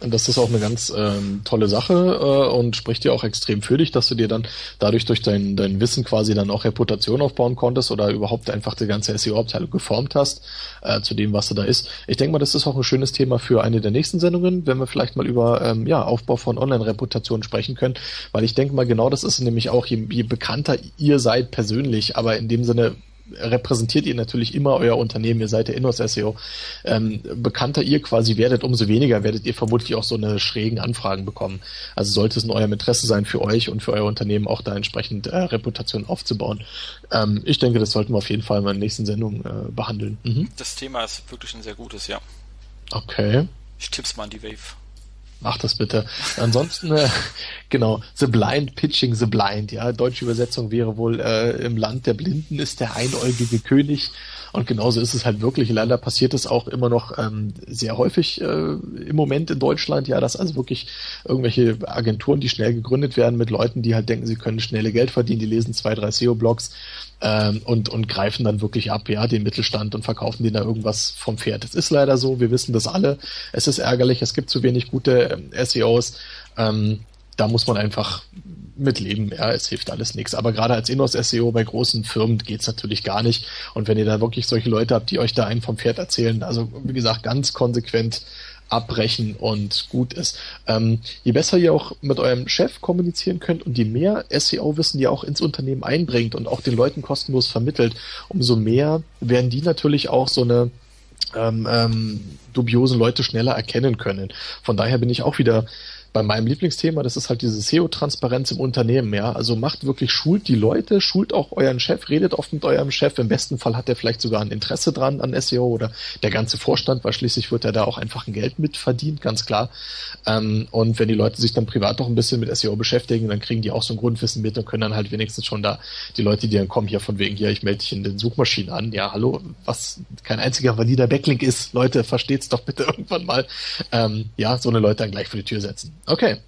[SPEAKER 1] Das ist auch eine ganz ähm, tolle Sache äh, und spricht dir auch extrem für dich, dass du dir dann dadurch durch dein, dein Wissen quasi dann auch Reputation aufbauen konntest oder überhaupt einfach die ganze SEO-Abteilung geformt hast äh, zu dem, was du da ist. Ich denke mal, das ist auch ein schönes Thema für eine der nächsten Sendungen, wenn wir vielleicht mal über ähm, ja, Aufbau von Online-Reputationen sprechen können, weil ich denke mal, genau das ist nämlich auch, je, je bekannter ihr seid persönlich, aber in dem Sinne repräsentiert ihr natürlich immer euer Unternehmen, ihr seid der Inhouse SEO. Ähm, bekannter ihr quasi werdet, umso weniger werdet ihr vermutlich auch so eine schrägen Anfragen bekommen. Also sollte es in eurem Interesse sein, für euch und für euer Unternehmen auch da entsprechend äh, Reputation aufzubauen. Ähm, ich denke, das sollten wir auf jeden Fall mal in der nächsten Sendung äh, behandeln.
[SPEAKER 2] Mhm. Das Thema ist wirklich ein sehr gutes, ja.
[SPEAKER 1] Okay.
[SPEAKER 2] Ich tipp's mal an die Wave.
[SPEAKER 1] Mach das bitte. Ansonsten, äh, genau, The Blind Pitching The Blind, ja. Deutsche Übersetzung wäre wohl äh, im Land der Blinden ist der einäugige König. Und genauso ist es halt wirklich. Leider passiert es auch immer noch ähm, sehr häufig äh, im Moment in Deutschland, ja, dass also wirklich irgendwelche Agenturen, die schnell gegründet werden mit Leuten, die halt denken, sie können schnelle Geld verdienen, die lesen zwei, drei SEO-Blogs ähm, und, und greifen dann wirklich ab, ja, den Mittelstand und verkaufen denen da irgendwas vom Pferd. Es ist leider so, wir wissen das alle. Es ist ärgerlich, es gibt zu wenig gute ähm, SEOs. Ähm, da muss man einfach mitleben. Ja, es hilft alles nichts. Aber gerade als Inhouse-SEO bei großen Firmen geht's natürlich gar nicht. Und wenn ihr da wirklich solche Leute habt, die euch da einen vom Pferd erzählen, also wie gesagt, ganz konsequent abbrechen und gut ist. Ähm, je besser ihr auch mit eurem Chef kommunizieren könnt und je mehr SEO-Wissen ihr auch ins Unternehmen einbringt und auch den Leuten kostenlos vermittelt, umso mehr werden die natürlich auch so eine ähm, ähm, dubiosen Leute schneller erkennen können. Von daher bin ich auch wieder bei meinem Lieblingsthema, das ist halt diese SEO-Transparenz im Unternehmen, ja. Also macht wirklich, schult die Leute, schult auch euren Chef, redet oft mit eurem Chef. Im besten Fall hat er vielleicht sogar ein Interesse dran an SEO oder der ganze Vorstand, weil schließlich wird er da auch einfach ein Geld mit verdient, ganz klar. Ähm, und wenn die Leute sich dann privat noch ein bisschen mit SEO beschäftigen, dann kriegen die auch so ein Grundwissen mit und können dann halt wenigstens schon da die Leute, die dann kommen, hier von wegen, hier, ich melde dich in den Suchmaschinen an. Ja, hallo, was kein einziger valider Backlink ist. Leute, versteht's doch bitte irgendwann mal. Ähm, ja, so eine Leute dann gleich vor die Tür setzen. Okay.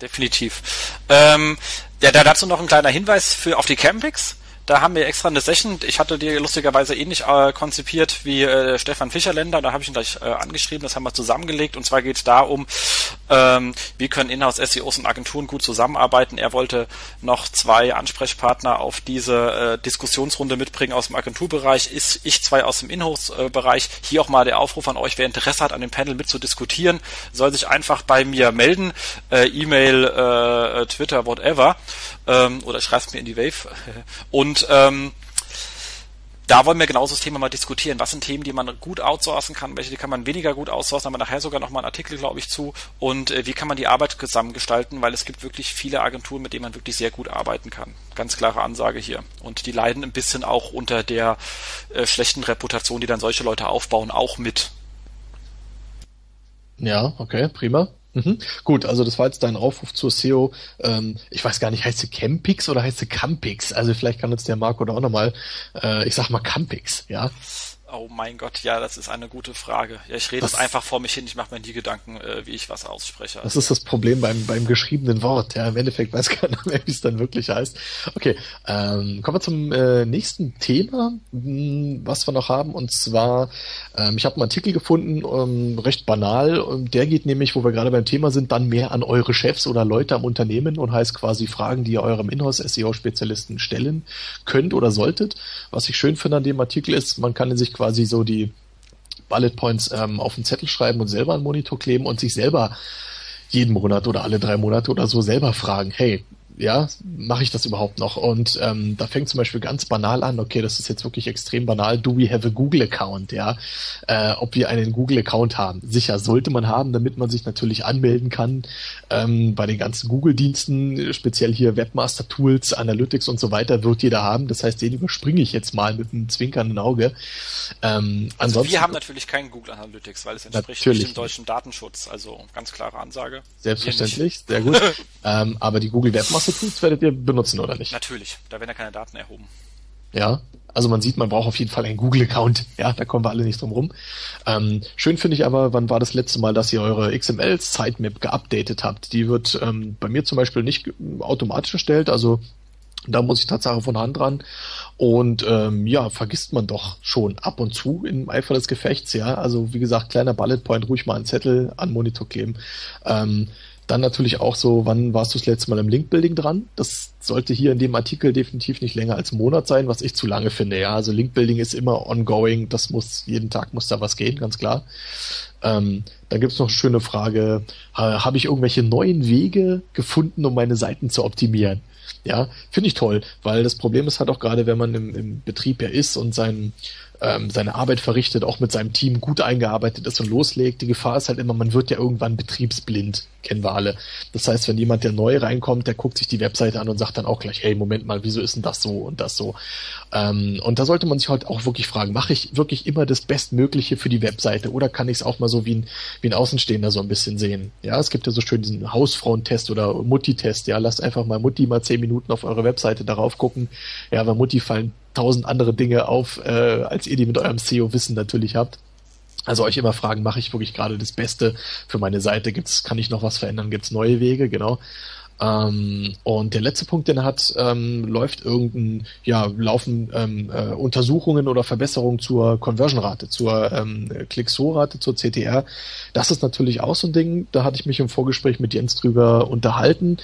[SPEAKER 2] Definitiv. Ähm, ja, da dazu noch ein kleiner Hinweis für auf die Campings. Da haben wir extra eine Session. Ich hatte die lustigerweise ähnlich äh, konzipiert wie äh, Stefan Fischerländer. Da habe ich ihn gleich äh, angeschrieben. Das haben wir zusammengelegt. Und zwar geht es darum, ähm, wie können Inhouse-SEOs und Agenturen gut zusammenarbeiten. Er wollte noch zwei Ansprechpartner auf diese äh, Diskussionsrunde mitbringen aus dem Agenturbereich. Ist ich zwei aus dem Inhouse-Bereich. Hier auch mal der Aufruf an euch, wer Interesse hat, an dem Panel mitzudiskutieren, soll sich einfach bei mir melden. Äh, E-Mail, äh, Twitter, whatever. Ähm, oder schreibt mir in die Wave. Und ähm, da wollen wir genauso das Thema mal diskutieren. Was sind Themen, die man gut outsourcen kann, welche die kann man weniger gut outsourcen, haben wir nachher sogar nochmal einen Artikel, glaube ich, zu. Und äh, wie kann man die Arbeit zusammengestalten, weil es gibt wirklich viele Agenturen, mit denen man wirklich sehr gut arbeiten kann. Ganz klare Ansage hier. Und die leiden ein bisschen auch unter der äh, schlechten Reputation, die dann solche Leute aufbauen, auch mit.
[SPEAKER 1] Ja, okay, prima. Mhm. Gut, also das war jetzt dein Aufruf zur SEO. Ähm, ich weiß gar nicht, heißt sie Campix oder heißt sie Campix? Also vielleicht kann uns der Marco da auch nochmal, äh, ich sag mal Campix, ja.
[SPEAKER 2] Oh mein Gott, ja, das ist eine gute Frage. Ja, ich rede es einfach vor mich hin, ich mache mir nie Gedanken, äh, wie ich was ausspreche.
[SPEAKER 1] Das ist das Problem beim, beim geschriebenen Wort. Ja, im Endeffekt weiß keiner mehr, wie es dann wirklich heißt. Okay, ähm, kommen wir zum äh, nächsten Thema, hm, was wir noch haben. Und zwar, ähm, ich habe einen Artikel gefunden, ähm, recht banal. Und der geht nämlich, wo wir gerade beim Thema sind, dann mehr an eure Chefs oder Leute am Unternehmen und heißt quasi Fragen, die ihr eurem Inhouse-SEO-Spezialisten stellen könnt oder solltet. Was ich schön finde an dem Artikel ist, man kann sich quasi so die Bullet Points ähm, auf den Zettel schreiben und selber einen Monitor kleben und sich selber jeden Monat oder alle drei Monate oder so selber fragen, hey, ja, mache ich das überhaupt noch? Und ähm, da fängt zum Beispiel ganz banal an, okay, das ist jetzt wirklich extrem banal, do we have a Google Account, ja? Äh, ob wir einen Google Account haben. Sicher sollte man haben, damit man sich natürlich anmelden kann ähm, bei den ganzen Google-Diensten, speziell hier Webmaster Tools, Analytics und so weiter, wird jeder haben. Das heißt, den überspringe ich jetzt mal mit einem zwinkernden Auge.
[SPEAKER 2] Ähm, also ansonsten, wir haben natürlich keinen Google Analytics, weil es entspricht nicht dem deutschen Datenschutz. Also ganz klare Ansage.
[SPEAKER 1] Selbstverständlich, sehr gut. ähm, aber die Google Webmaster Tools werdet ihr benutzen, oder nicht?
[SPEAKER 2] Natürlich, da werden ja keine Daten erhoben.
[SPEAKER 1] Ja, also man sieht, man braucht auf jeden Fall einen Google-Account. Ja, da kommen wir alle nicht drum rum. Ähm, schön finde ich aber, wann war das letzte Mal, dass ihr eure XML-Sitemap geupdatet habt? Die wird ähm, bei mir zum Beispiel nicht automatisch erstellt, also da muss ich Tatsache von Hand ran. Und ähm, ja, vergisst man doch schon ab und zu im Eifer des Gefechts, ja. Also wie gesagt, kleiner Bullet Point, ruhig mal einen Zettel an Monitor kleben. Ähm, dann natürlich auch so, wann warst du das letzte Mal im Link-Building dran? Das sollte hier in dem Artikel definitiv nicht länger als Monat sein, was ich zu lange finde. Ja, also Link-Building ist immer ongoing, das muss, jeden Tag muss da was gehen, ganz klar. Ähm, dann gibt's noch eine schöne Frage, habe ich irgendwelche neuen Wege gefunden, um meine Seiten zu optimieren? Ja, finde ich toll, weil das Problem ist halt auch gerade, wenn man im, im Betrieb ja ist und sein, ähm, seine Arbeit verrichtet, auch mit seinem Team gut eingearbeitet ist und loslegt. Die Gefahr ist halt immer, man wird ja irgendwann betriebsblind, kennen wir alle. Das heißt, wenn jemand, der neu reinkommt, der guckt sich die Webseite an und sagt dann auch gleich, hey, Moment mal, wieso ist denn das so und das so? Ähm, und da sollte man sich halt auch wirklich fragen, mache ich wirklich immer das Bestmögliche für die Webseite oder kann ich es auch mal so wie ein, wie ein Außenstehender so ein bisschen sehen? Ja, es gibt ja so schön diesen Hausfrauentest oder Mutti-Test, ja, lasst einfach mal Mutti mal zehn Minuten auf eure Webseite darauf gucken. Ja, bei Mutti fallen tausend andere Dinge auf, äh, als ihr die mit eurem SEO-Wissen natürlich habt. Also euch immer fragen, mache ich wirklich gerade das Beste für meine Seite? Gibt's, kann ich noch was verändern? Gibt's neue Wege? Genau. Ähm, und der letzte Punkt, den er hat, ähm, läuft irgendein, ja, laufen ähm, äh, Untersuchungen oder Verbesserungen zur Conversion-Rate, zur ähm, Click-So-Rate, zur CTR. Das ist natürlich auch so ein Ding. Da hatte ich mich im Vorgespräch mit Jens drüber unterhalten.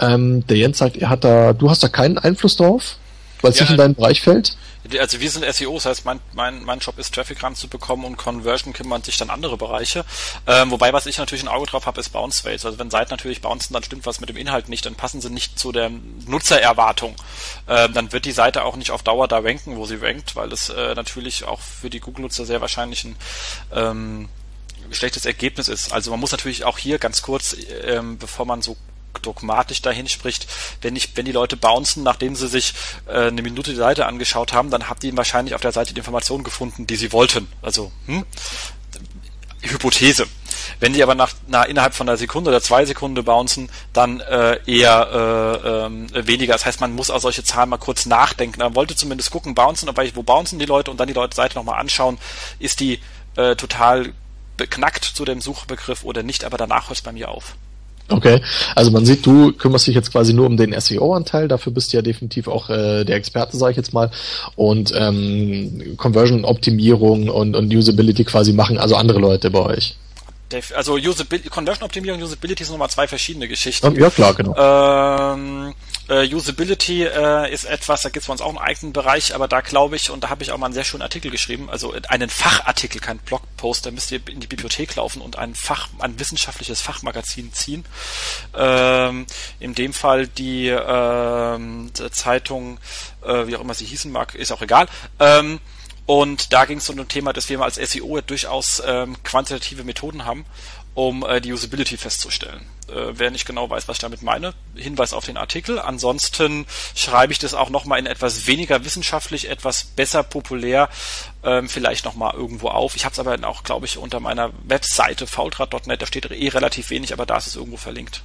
[SPEAKER 1] Ähm, der Jens sagt, er hat da, du hast da keinen Einfluss drauf? Weil es ja, nicht in deinen Bereich fällt?
[SPEAKER 2] Also wir sind SEOs, das heißt mein, mein, mein Job ist Traffic ranzubekommen und Conversion kümmern sich dann andere Bereiche. Ähm, wobei, was ich natürlich ein Auge drauf habe, ist Bounce Rates. Also wenn Seiten natürlich bouncen, dann stimmt was mit dem Inhalt nicht, dann passen sie nicht zu der Nutzererwartung. Ähm, dann wird die Seite auch nicht auf Dauer da ranken, wo sie rankt, weil es äh, natürlich auch für die Google-Nutzer sehr wahrscheinlich ein ähm, schlechtes Ergebnis ist. Also man muss natürlich auch hier ganz kurz, ähm, bevor man so dogmatisch dahin spricht, wenn ich, wenn die Leute bouncen, nachdem sie sich äh, eine Minute die Seite angeschaut haben, dann habt ihr wahrscheinlich auf der Seite die Informationen gefunden, die sie wollten. Also hm? Hypothese. Wenn die aber nach, nach innerhalb von einer Sekunde oder zwei Sekunden bouncen, dann äh, eher äh, äh, weniger. Das heißt, man muss auch solche Zahlen mal kurz nachdenken. Man wollte zumindest gucken, bouncen, aber wo bouncen die Leute und dann die Leute Seite nochmal anschauen, ist die äh, total beknackt zu dem Suchbegriff oder nicht, aber danach hört es bei mir auf.
[SPEAKER 1] Okay, also man sieht, du kümmerst dich jetzt quasi nur um den SEO-Anteil, dafür bist du ja definitiv auch äh, der Experte, sage ich jetzt mal. Und ähm, Conversion-Optimierung und, und Usability quasi machen also andere Leute bei euch.
[SPEAKER 2] Also Usability, Conversion-Optimierung und Usability sind nochmal zwei verschiedene Geschichten.
[SPEAKER 1] Ja, klar, genau.
[SPEAKER 2] Ähm, äh, Usability äh, ist etwas, da gibt es bei uns auch einen eigenen Bereich, aber da glaube ich, und da habe ich auch mal einen sehr schönen Artikel geschrieben, also einen Fachartikel, kein Blogpost, da müsst ihr in die Bibliothek laufen und ein Fach, ein wissenschaftliches Fachmagazin ziehen. Ähm, in dem Fall die ähm, Zeitung, äh, wie auch immer sie hießen mag, ist auch egal. Ähm, und da ging es um ein Thema, dass wir als SEO durchaus ähm, quantitative Methoden haben um äh, die Usability festzustellen. Äh, wer nicht genau weiß, was ich damit meine, Hinweis auf den Artikel. Ansonsten schreibe ich das auch nochmal in etwas weniger wissenschaftlich, etwas besser populär, ähm, vielleicht nochmal irgendwo auf. Ich habe es aber auch, glaube ich, unter meiner Webseite faultrat.net, da steht eh relativ wenig, aber da ist es irgendwo verlinkt.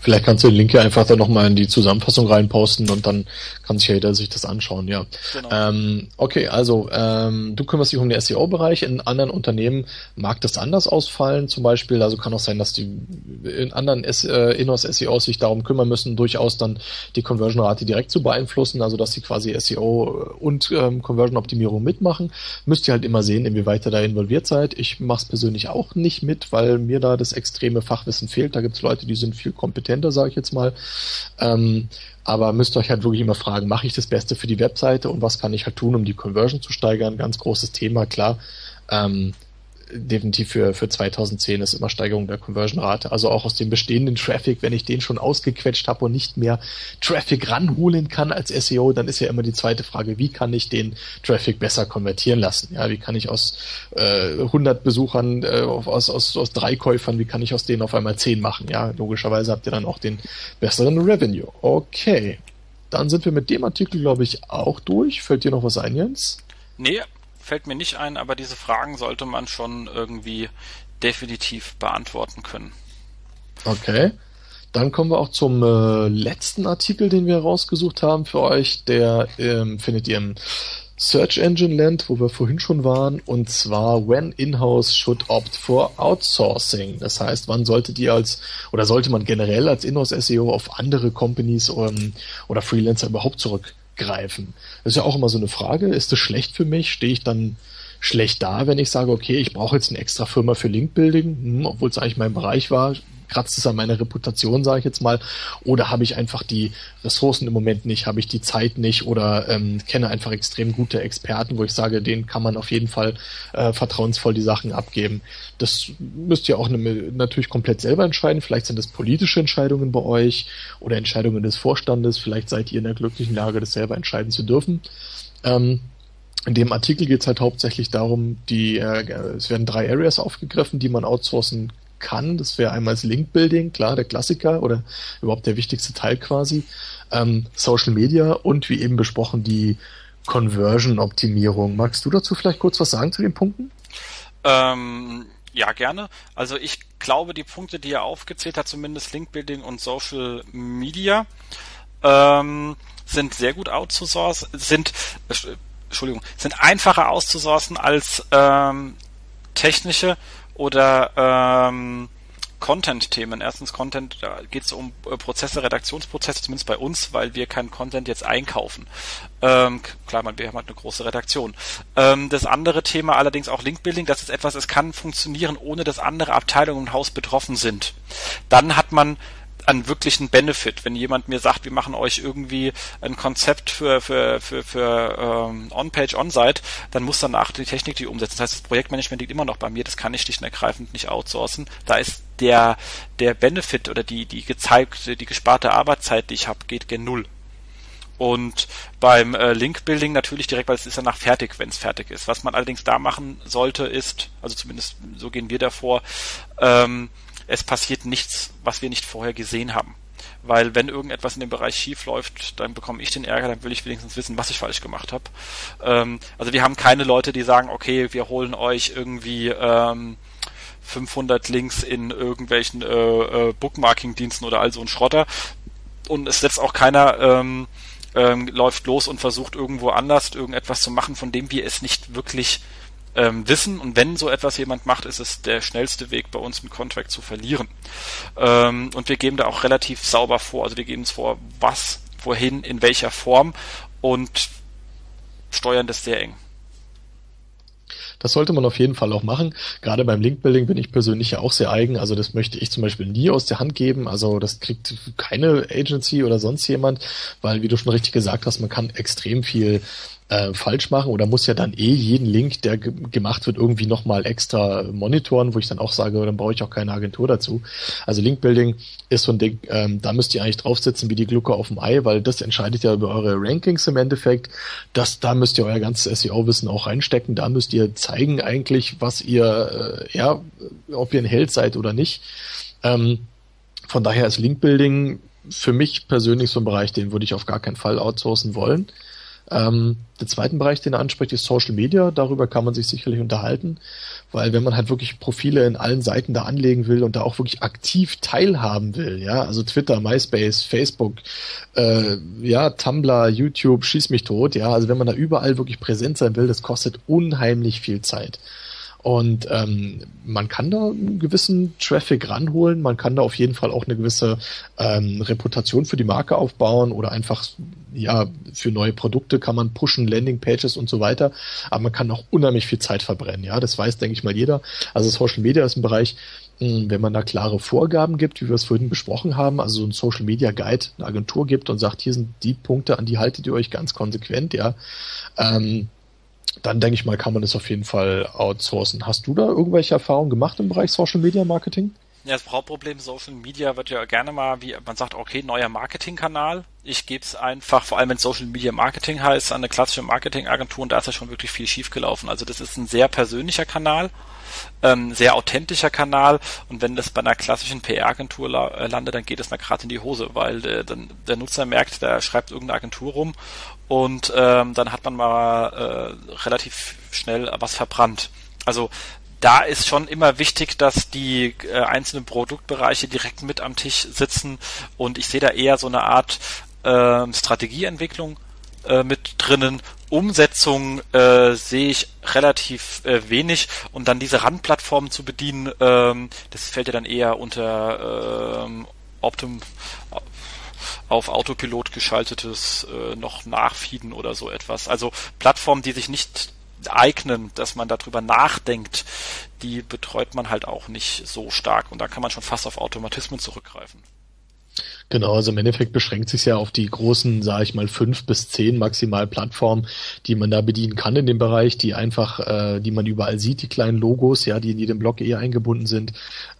[SPEAKER 1] Vielleicht kannst du den Link ja einfach dann nochmal in die Zusammenfassung reinposten und dann kann sich ja jeder sich das anschauen, ja. Genau. Ähm, okay, also ähm, du kümmerst dich um den SEO-Bereich. In anderen Unternehmen mag das anders ausfallen, zum Beispiel. Also kann auch sein, dass die in anderen äh, Inhouse-SEOs sich darum kümmern müssen, durchaus dann die Conversion-Rate direkt zu beeinflussen, also dass sie quasi SEO und ähm, Conversion-Optimierung mitmachen. Müsst ihr halt immer sehen, inwieweit ihr da involviert seid. Ich mache es persönlich auch nicht mit, weil mir da das extreme Fachwissen fehlt. Da gibt es Leute, die sind viel kompetenter kompetenter, sage ich jetzt mal. Ähm, aber müsst euch halt wirklich immer fragen, mache ich das Beste für die Webseite und was kann ich halt tun, um die Conversion zu steigern? Ganz großes Thema, klar. Ähm, definitiv für, für 2010 ist immer Steigerung der Conversion-Rate. Also auch aus dem bestehenden Traffic, wenn ich den schon ausgequetscht habe und nicht mehr Traffic ranholen kann als SEO, dann ist ja immer die zweite Frage, wie kann ich den Traffic besser konvertieren lassen? Ja, wie kann ich aus äh, 100 Besuchern, äh, aus, aus, aus drei Käufern, wie kann ich aus denen auf einmal 10 machen? Ja, logischerweise habt ihr dann auch den besseren Revenue. Okay. Dann sind wir mit dem Artikel, glaube ich, auch durch. Fällt dir noch was ein, Jens?
[SPEAKER 2] Nee, fällt mir nicht ein, aber diese Fragen sollte man schon irgendwie definitiv beantworten können.
[SPEAKER 1] Okay. Dann kommen wir auch zum äh, letzten Artikel, den wir rausgesucht haben für euch. Der ähm, findet ihr im Search Engine Land, wo wir vorhin schon waren, und zwar When In-House should opt for Outsourcing. Das heißt, wann solltet ihr als oder sollte man generell als In-House SEO auf andere Companies ähm, oder Freelancer überhaupt zurück greifen. Das ist ja auch immer so eine Frage. Ist das schlecht für mich? Stehe ich dann schlecht da, wenn ich sage, okay, ich brauche jetzt eine extra Firma für Linkbuilding, hm, obwohl es eigentlich mein Bereich war, kratzt es an meiner Reputation, sage ich jetzt mal, oder habe ich einfach die Ressourcen im Moment nicht, habe ich die Zeit nicht oder ähm, kenne einfach extrem gute Experten, wo ich sage, denen kann man auf jeden Fall äh, vertrauensvoll die Sachen abgeben. Das müsst ihr auch ne, natürlich komplett selber entscheiden. Vielleicht sind das politische Entscheidungen bei euch oder Entscheidungen des Vorstandes. Vielleicht seid ihr in der glücklichen Lage, das selber entscheiden zu dürfen. Ähm, in dem Artikel geht es halt hauptsächlich darum, die, äh, es werden drei Areas aufgegriffen, die man outsourcen kann. Das wäre einmal das Link-Building, klar, der Klassiker oder überhaupt der wichtigste Teil quasi. Ähm, Social Media und wie eben besprochen die Conversion-Optimierung. Magst du dazu vielleicht kurz was sagen zu den Punkten?
[SPEAKER 2] Ähm, ja, gerne. Also ich glaube, die Punkte, die er aufgezählt hat, zumindest Link-Building und Social Media, ähm, sind sehr gut outzusourcen, sind, äh, Entschuldigung, sind einfacher auszusourcen als ähm, technische oder ähm, Content-Themen. Erstens Content, da geht es um äh, Prozesse, Redaktionsprozesse, zumindest bei uns, weil wir keinen Content jetzt einkaufen. Ähm, klar, man, wir haben halt eine große Redaktion. Ähm, das andere Thema allerdings auch Linkbuilding, das ist etwas, es kann funktionieren, ohne dass andere Abteilungen im Haus betroffen sind. Dann hat man einen wirklichen Benefit. Wenn jemand mir sagt, wir machen euch irgendwie ein Konzept für, für, für, für ähm, On-Page, On-Site, dann muss danach die Technik die umsetzen. Das heißt, das Projektmanagement liegt immer noch bei mir, das kann ich schlicht und ergreifend nicht outsourcen. Da ist der, der Benefit oder die, die gezeigte, die gesparte Arbeitszeit, die ich habe, geht gen Null. Und beim äh, Link-Building natürlich direkt, weil es ist danach fertig, wenn es fertig ist. Was man allerdings da machen sollte, ist, also zumindest so gehen wir davor, ähm, es passiert nichts, was wir nicht vorher gesehen haben. Weil wenn irgendetwas in dem Bereich schief läuft, dann bekomme ich den Ärger, dann will ich wenigstens wissen, was ich falsch gemacht habe. Ähm, also wir haben keine Leute, die sagen, okay, wir holen euch irgendwie ähm, 500 Links in irgendwelchen äh, äh, Bookmarking-Diensten oder all so ein Schrotter. Und es setzt auch keiner ähm, ähm, läuft los und versucht irgendwo anders irgendetwas zu machen, von dem wir es nicht wirklich ähm, wissen und wenn so etwas jemand macht, ist es der schnellste Weg bei uns einen Contract zu verlieren. Ähm, und wir geben da auch relativ sauber vor, also wir geben es vor, was, wohin, in welcher Form und steuern das sehr eng.
[SPEAKER 1] Das sollte man auf jeden Fall auch machen. Gerade beim Linkbuilding bin ich persönlich ja auch sehr eigen. Also das möchte ich zum Beispiel nie aus der Hand geben. Also das kriegt keine Agency oder sonst jemand, weil wie du schon richtig gesagt hast, man kann extrem viel äh, falsch machen oder muss ja dann eh jeden Link, der gemacht wird, irgendwie nochmal extra monitoren, wo ich dann auch sage, dann brauche ich auch keine Agentur dazu. Also Linkbuilding ist so ein Ding, ähm, da müsst ihr eigentlich draufsetzen wie die Glucke auf dem Ei, weil das entscheidet ja über eure Rankings im Endeffekt. Das, da müsst ihr euer ganzes SEO-Wissen auch reinstecken. Da müsst ihr zeigen eigentlich, was ihr, äh, ja, ob ihr ein Held seid oder nicht. Ähm, von daher ist Linkbuilding für mich persönlich so ein Bereich, den würde ich auf gar keinen Fall outsourcen wollen. Ähm, der zweite Bereich, den er anspricht, ist Social Media. Darüber kann man sich sicherlich unterhalten, weil wenn man halt wirklich Profile in allen Seiten da anlegen will und da auch wirklich aktiv teilhaben will, ja, also Twitter, MySpace, Facebook, äh, ja, Tumblr, YouTube, schieß mich tot, ja, also wenn man da überall wirklich präsent sein will, das kostet unheimlich viel Zeit. Und ähm, man kann da einen gewissen Traffic ranholen, man kann da auf jeden Fall auch eine gewisse ähm, Reputation für die Marke aufbauen oder einfach ja für neue Produkte kann man pushen, Landingpages und so weiter. Aber man kann auch unheimlich viel Zeit verbrennen. Ja, das weiß denke ich mal jeder. Also Social Media ist ein Bereich, hm, wenn man da klare Vorgaben gibt, wie wir es vorhin besprochen haben, also so ein Social Media Guide, eine Agentur gibt und sagt, hier sind die Punkte, an die haltet ihr euch ganz konsequent, ja. Ähm, dann denke ich mal, kann man das auf jeden Fall outsourcen. Hast du da irgendwelche Erfahrungen gemacht im Bereich Social Media Marketing?
[SPEAKER 2] Ja, das Hauptproblem Social Media wird ja gerne mal, wie man sagt, okay, neuer Marketingkanal. Ich gebe es einfach, vor allem wenn Social Media Marketing heißt, an eine klassische Marketingagentur und da ist ja schon wirklich viel schiefgelaufen. Also das ist ein sehr persönlicher Kanal, ähm, sehr authentischer Kanal und wenn das bei einer klassischen PR-Agentur äh, landet, dann geht es mal gerade in die Hose, weil äh, dann der Nutzer merkt, der schreibt irgendeine Agentur rum und ähm, dann hat man mal äh, relativ schnell was verbrannt. Also da ist schon immer wichtig, dass die äh, einzelnen Produktbereiche direkt mit am Tisch sitzen und ich sehe da eher so eine Art äh, Strategieentwicklung äh, mit drinnen. Umsetzung äh, sehe ich relativ äh, wenig und dann diese Randplattformen zu bedienen, ähm, das fällt ja dann eher unter ähm, Optim auf Autopilot geschaltetes äh, noch nachfieden oder so etwas. Also Plattformen, die sich nicht eignen, dass man darüber nachdenkt, die betreut man halt auch nicht so stark und da kann man schon fast auf Automatismen zurückgreifen.
[SPEAKER 1] Genau, also im Endeffekt beschränkt sich ja auf die großen, sage ich mal, fünf bis zehn maximal Plattformen, die man da bedienen kann in dem Bereich, die einfach, äh, die man überall sieht, die kleinen Logos, ja, die in jedem Blog eh eingebunden sind.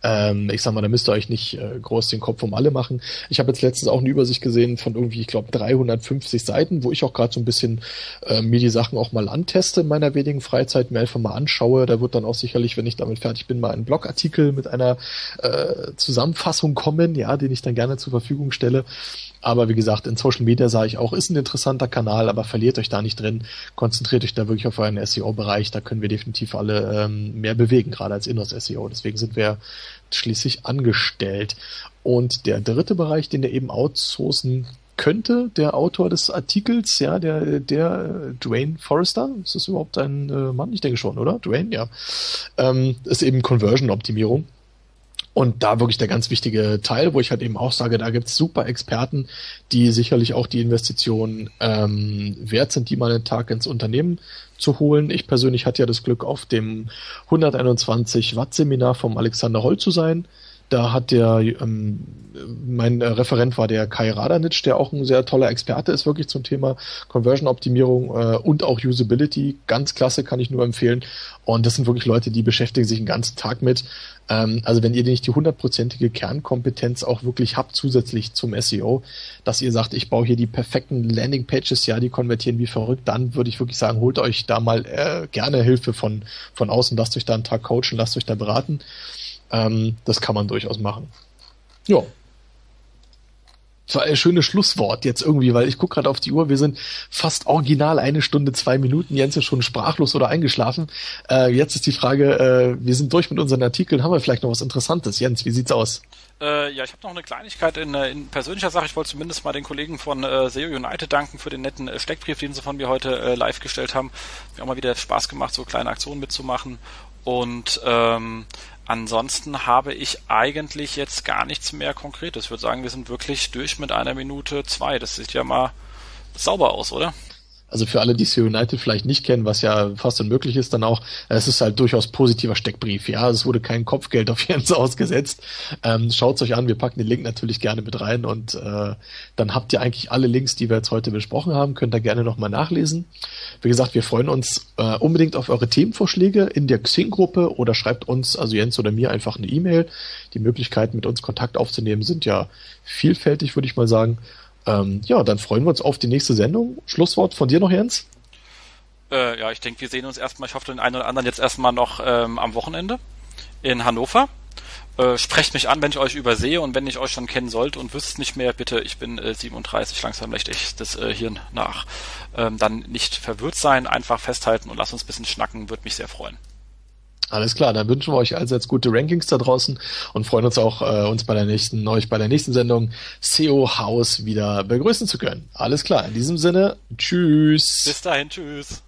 [SPEAKER 1] Ähm, ich sag mal, da müsst ihr euch nicht äh, groß den Kopf um alle machen. Ich habe jetzt letztens auch eine Übersicht gesehen von irgendwie, ich glaube, 350 Seiten, wo ich auch gerade so ein bisschen äh, mir die Sachen auch mal anteste in meiner wenigen Freizeit, mir einfach mal anschaue. Da wird dann auch sicherlich, wenn ich damit fertig bin, mal ein Blogartikel mit einer äh, Zusammenfassung kommen, ja, den ich dann gerne zur Verfügung Verfügung stelle. Aber wie gesagt, in Social Media sage ich auch, ist ein interessanter Kanal, aber verliert euch da nicht drin. Konzentriert euch da wirklich auf euren SEO-Bereich. Da können wir definitiv alle ähm, mehr bewegen, gerade als Inhouse-SEO. Deswegen sind wir schließlich angestellt. Und der dritte Bereich, den ihr eben outsourcen könnte, der Autor des Artikels, ja, der, der Dwayne Forrester, ist das überhaupt ein äh, Mann? Ich denke schon, oder? Dwayne, ja. Ähm, ist eben Conversion-Optimierung. Und da wirklich der ganz wichtige Teil, wo ich halt eben auch sage, da gibt's super Experten, die sicherlich auch die Investitionen ähm, wert sind, die mal einen Tag ins Unternehmen zu holen. Ich persönlich hatte ja das Glück, auf dem 121 Watt Seminar vom Alexander Holl zu sein. Da hat der, ähm, mein Referent war der Kai Radanitsch, der auch ein sehr toller Experte ist, wirklich zum Thema Conversion-Optimierung äh, und auch Usability. Ganz klasse, kann ich nur empfehlen. Und das sind wirklich Leute, die beschäftigen sich den ganzen Tag mit. Ähm, also wenn ihr nicht die hundertprozentige Kernkompetenz auch wirklich habt, zusätzlich zum SEO, dass ihr sagt, ich baue hier die perfekten Landing-Pages, ja, die konvertieren wie verrückt, dann würde ich wirklich sagen, holt euch da mal äh, gerne Hilfe von, von außen, lasst euch da einen Tag coachen, lasst euch da beraten. Ähm, das kann man durchaus machen. Ja. Das war ein schönes Schlusswort jetzt irgendwie, weil ich gucke gerade auf die Uhr, wir sind fast original eine Stunde, zwei Minuten. Jens ist schon sprachlos oder eingeschlafen. Äh, jetzt ist die Frage, äh, wir sind durch mit unseren Artikeln. Haben wir vielleicht noch was Interessantes? Jens, wie sieht's aus?
[SPEAKER 2] Äh, ja, ich habe noch eine Kleinigkeit in, äh, in, persönlicher Sache. Ich wollte zumindest mal den Kollegen von äh, SEO United danken für den netten äh, Steckbrief, den sie von mir heute äh, live gestellt haben. Mir auch mal wieder Spaß gemacht, so kleine Aktionen mitzumachen. Und ähm, Ansonsten habe ich eigentlich jetzt gar nichts mehr Konkretes. Ich würde sagen, wir sind wirklich durch mit einer Minute zwei. Das sieht ja mal sauber aus, oder?
[SPEAKER 1] Also für alle, die C United vielleicht nicht kennen, was ja fast unmöglich ist, dann auch, es ist halt durchaus positiver Steckbrief. Ja, es wurde kein Kopfgeld auf Jens ausgesetzt. Ähm, Schaut euch an, wir packen den Link natürlich gerne mit rein und äh, dann habt ihr eigentlich alle Links, die wir jetzt heute besprochen haben, könnt ihr gerne nochmal nachlesen. Wie gesagt, wir freuen uns äh, unbedingt auf eure Themenvorschläge in der Xing-Gruppe oder schreibt uns, also Jens oder mir, einfach eine E-Mail. Die Möglichkeiten, mit uns Kontakt aufzunehmen, sind ja vielfältig, würde ich mal sagen. Ähm, ja, dann freuen wir uns auf die nächste Sendung. Schlusswort von dir noch, Jens?
[SPEAKER 2] Äh, ja, ich denke, wir sehen uns erstmal, ich hoffe, den einen oder anderen jetzt erstmal noch ähm, am Wochenende in Hannover. Äh, sprecht mich an, wenn ich euch übersehe und wenn ich euch schon kennen sollte und wüsst nicht mehr, bitte, ich bin äh, 37, langsam lächt ich das äh, Hirn nach. Ähm, dann nicht verwirrt sein, einfach festhalten und lasst uns ein bisschen schnacken, würde mich sehr freuen.
[SPEAKER 1] Alles klar, dann wünschen wir euch allseits gute Rankings da draußen und freuen uns auch, äh, uns bei der nächsten, euch bei der nächsten Sendung SEO House wieder begrüßen zu können. Alles klar, in diesem Sinne, tschüss.
[SPEAKER 2] Bis dahin, tschüss.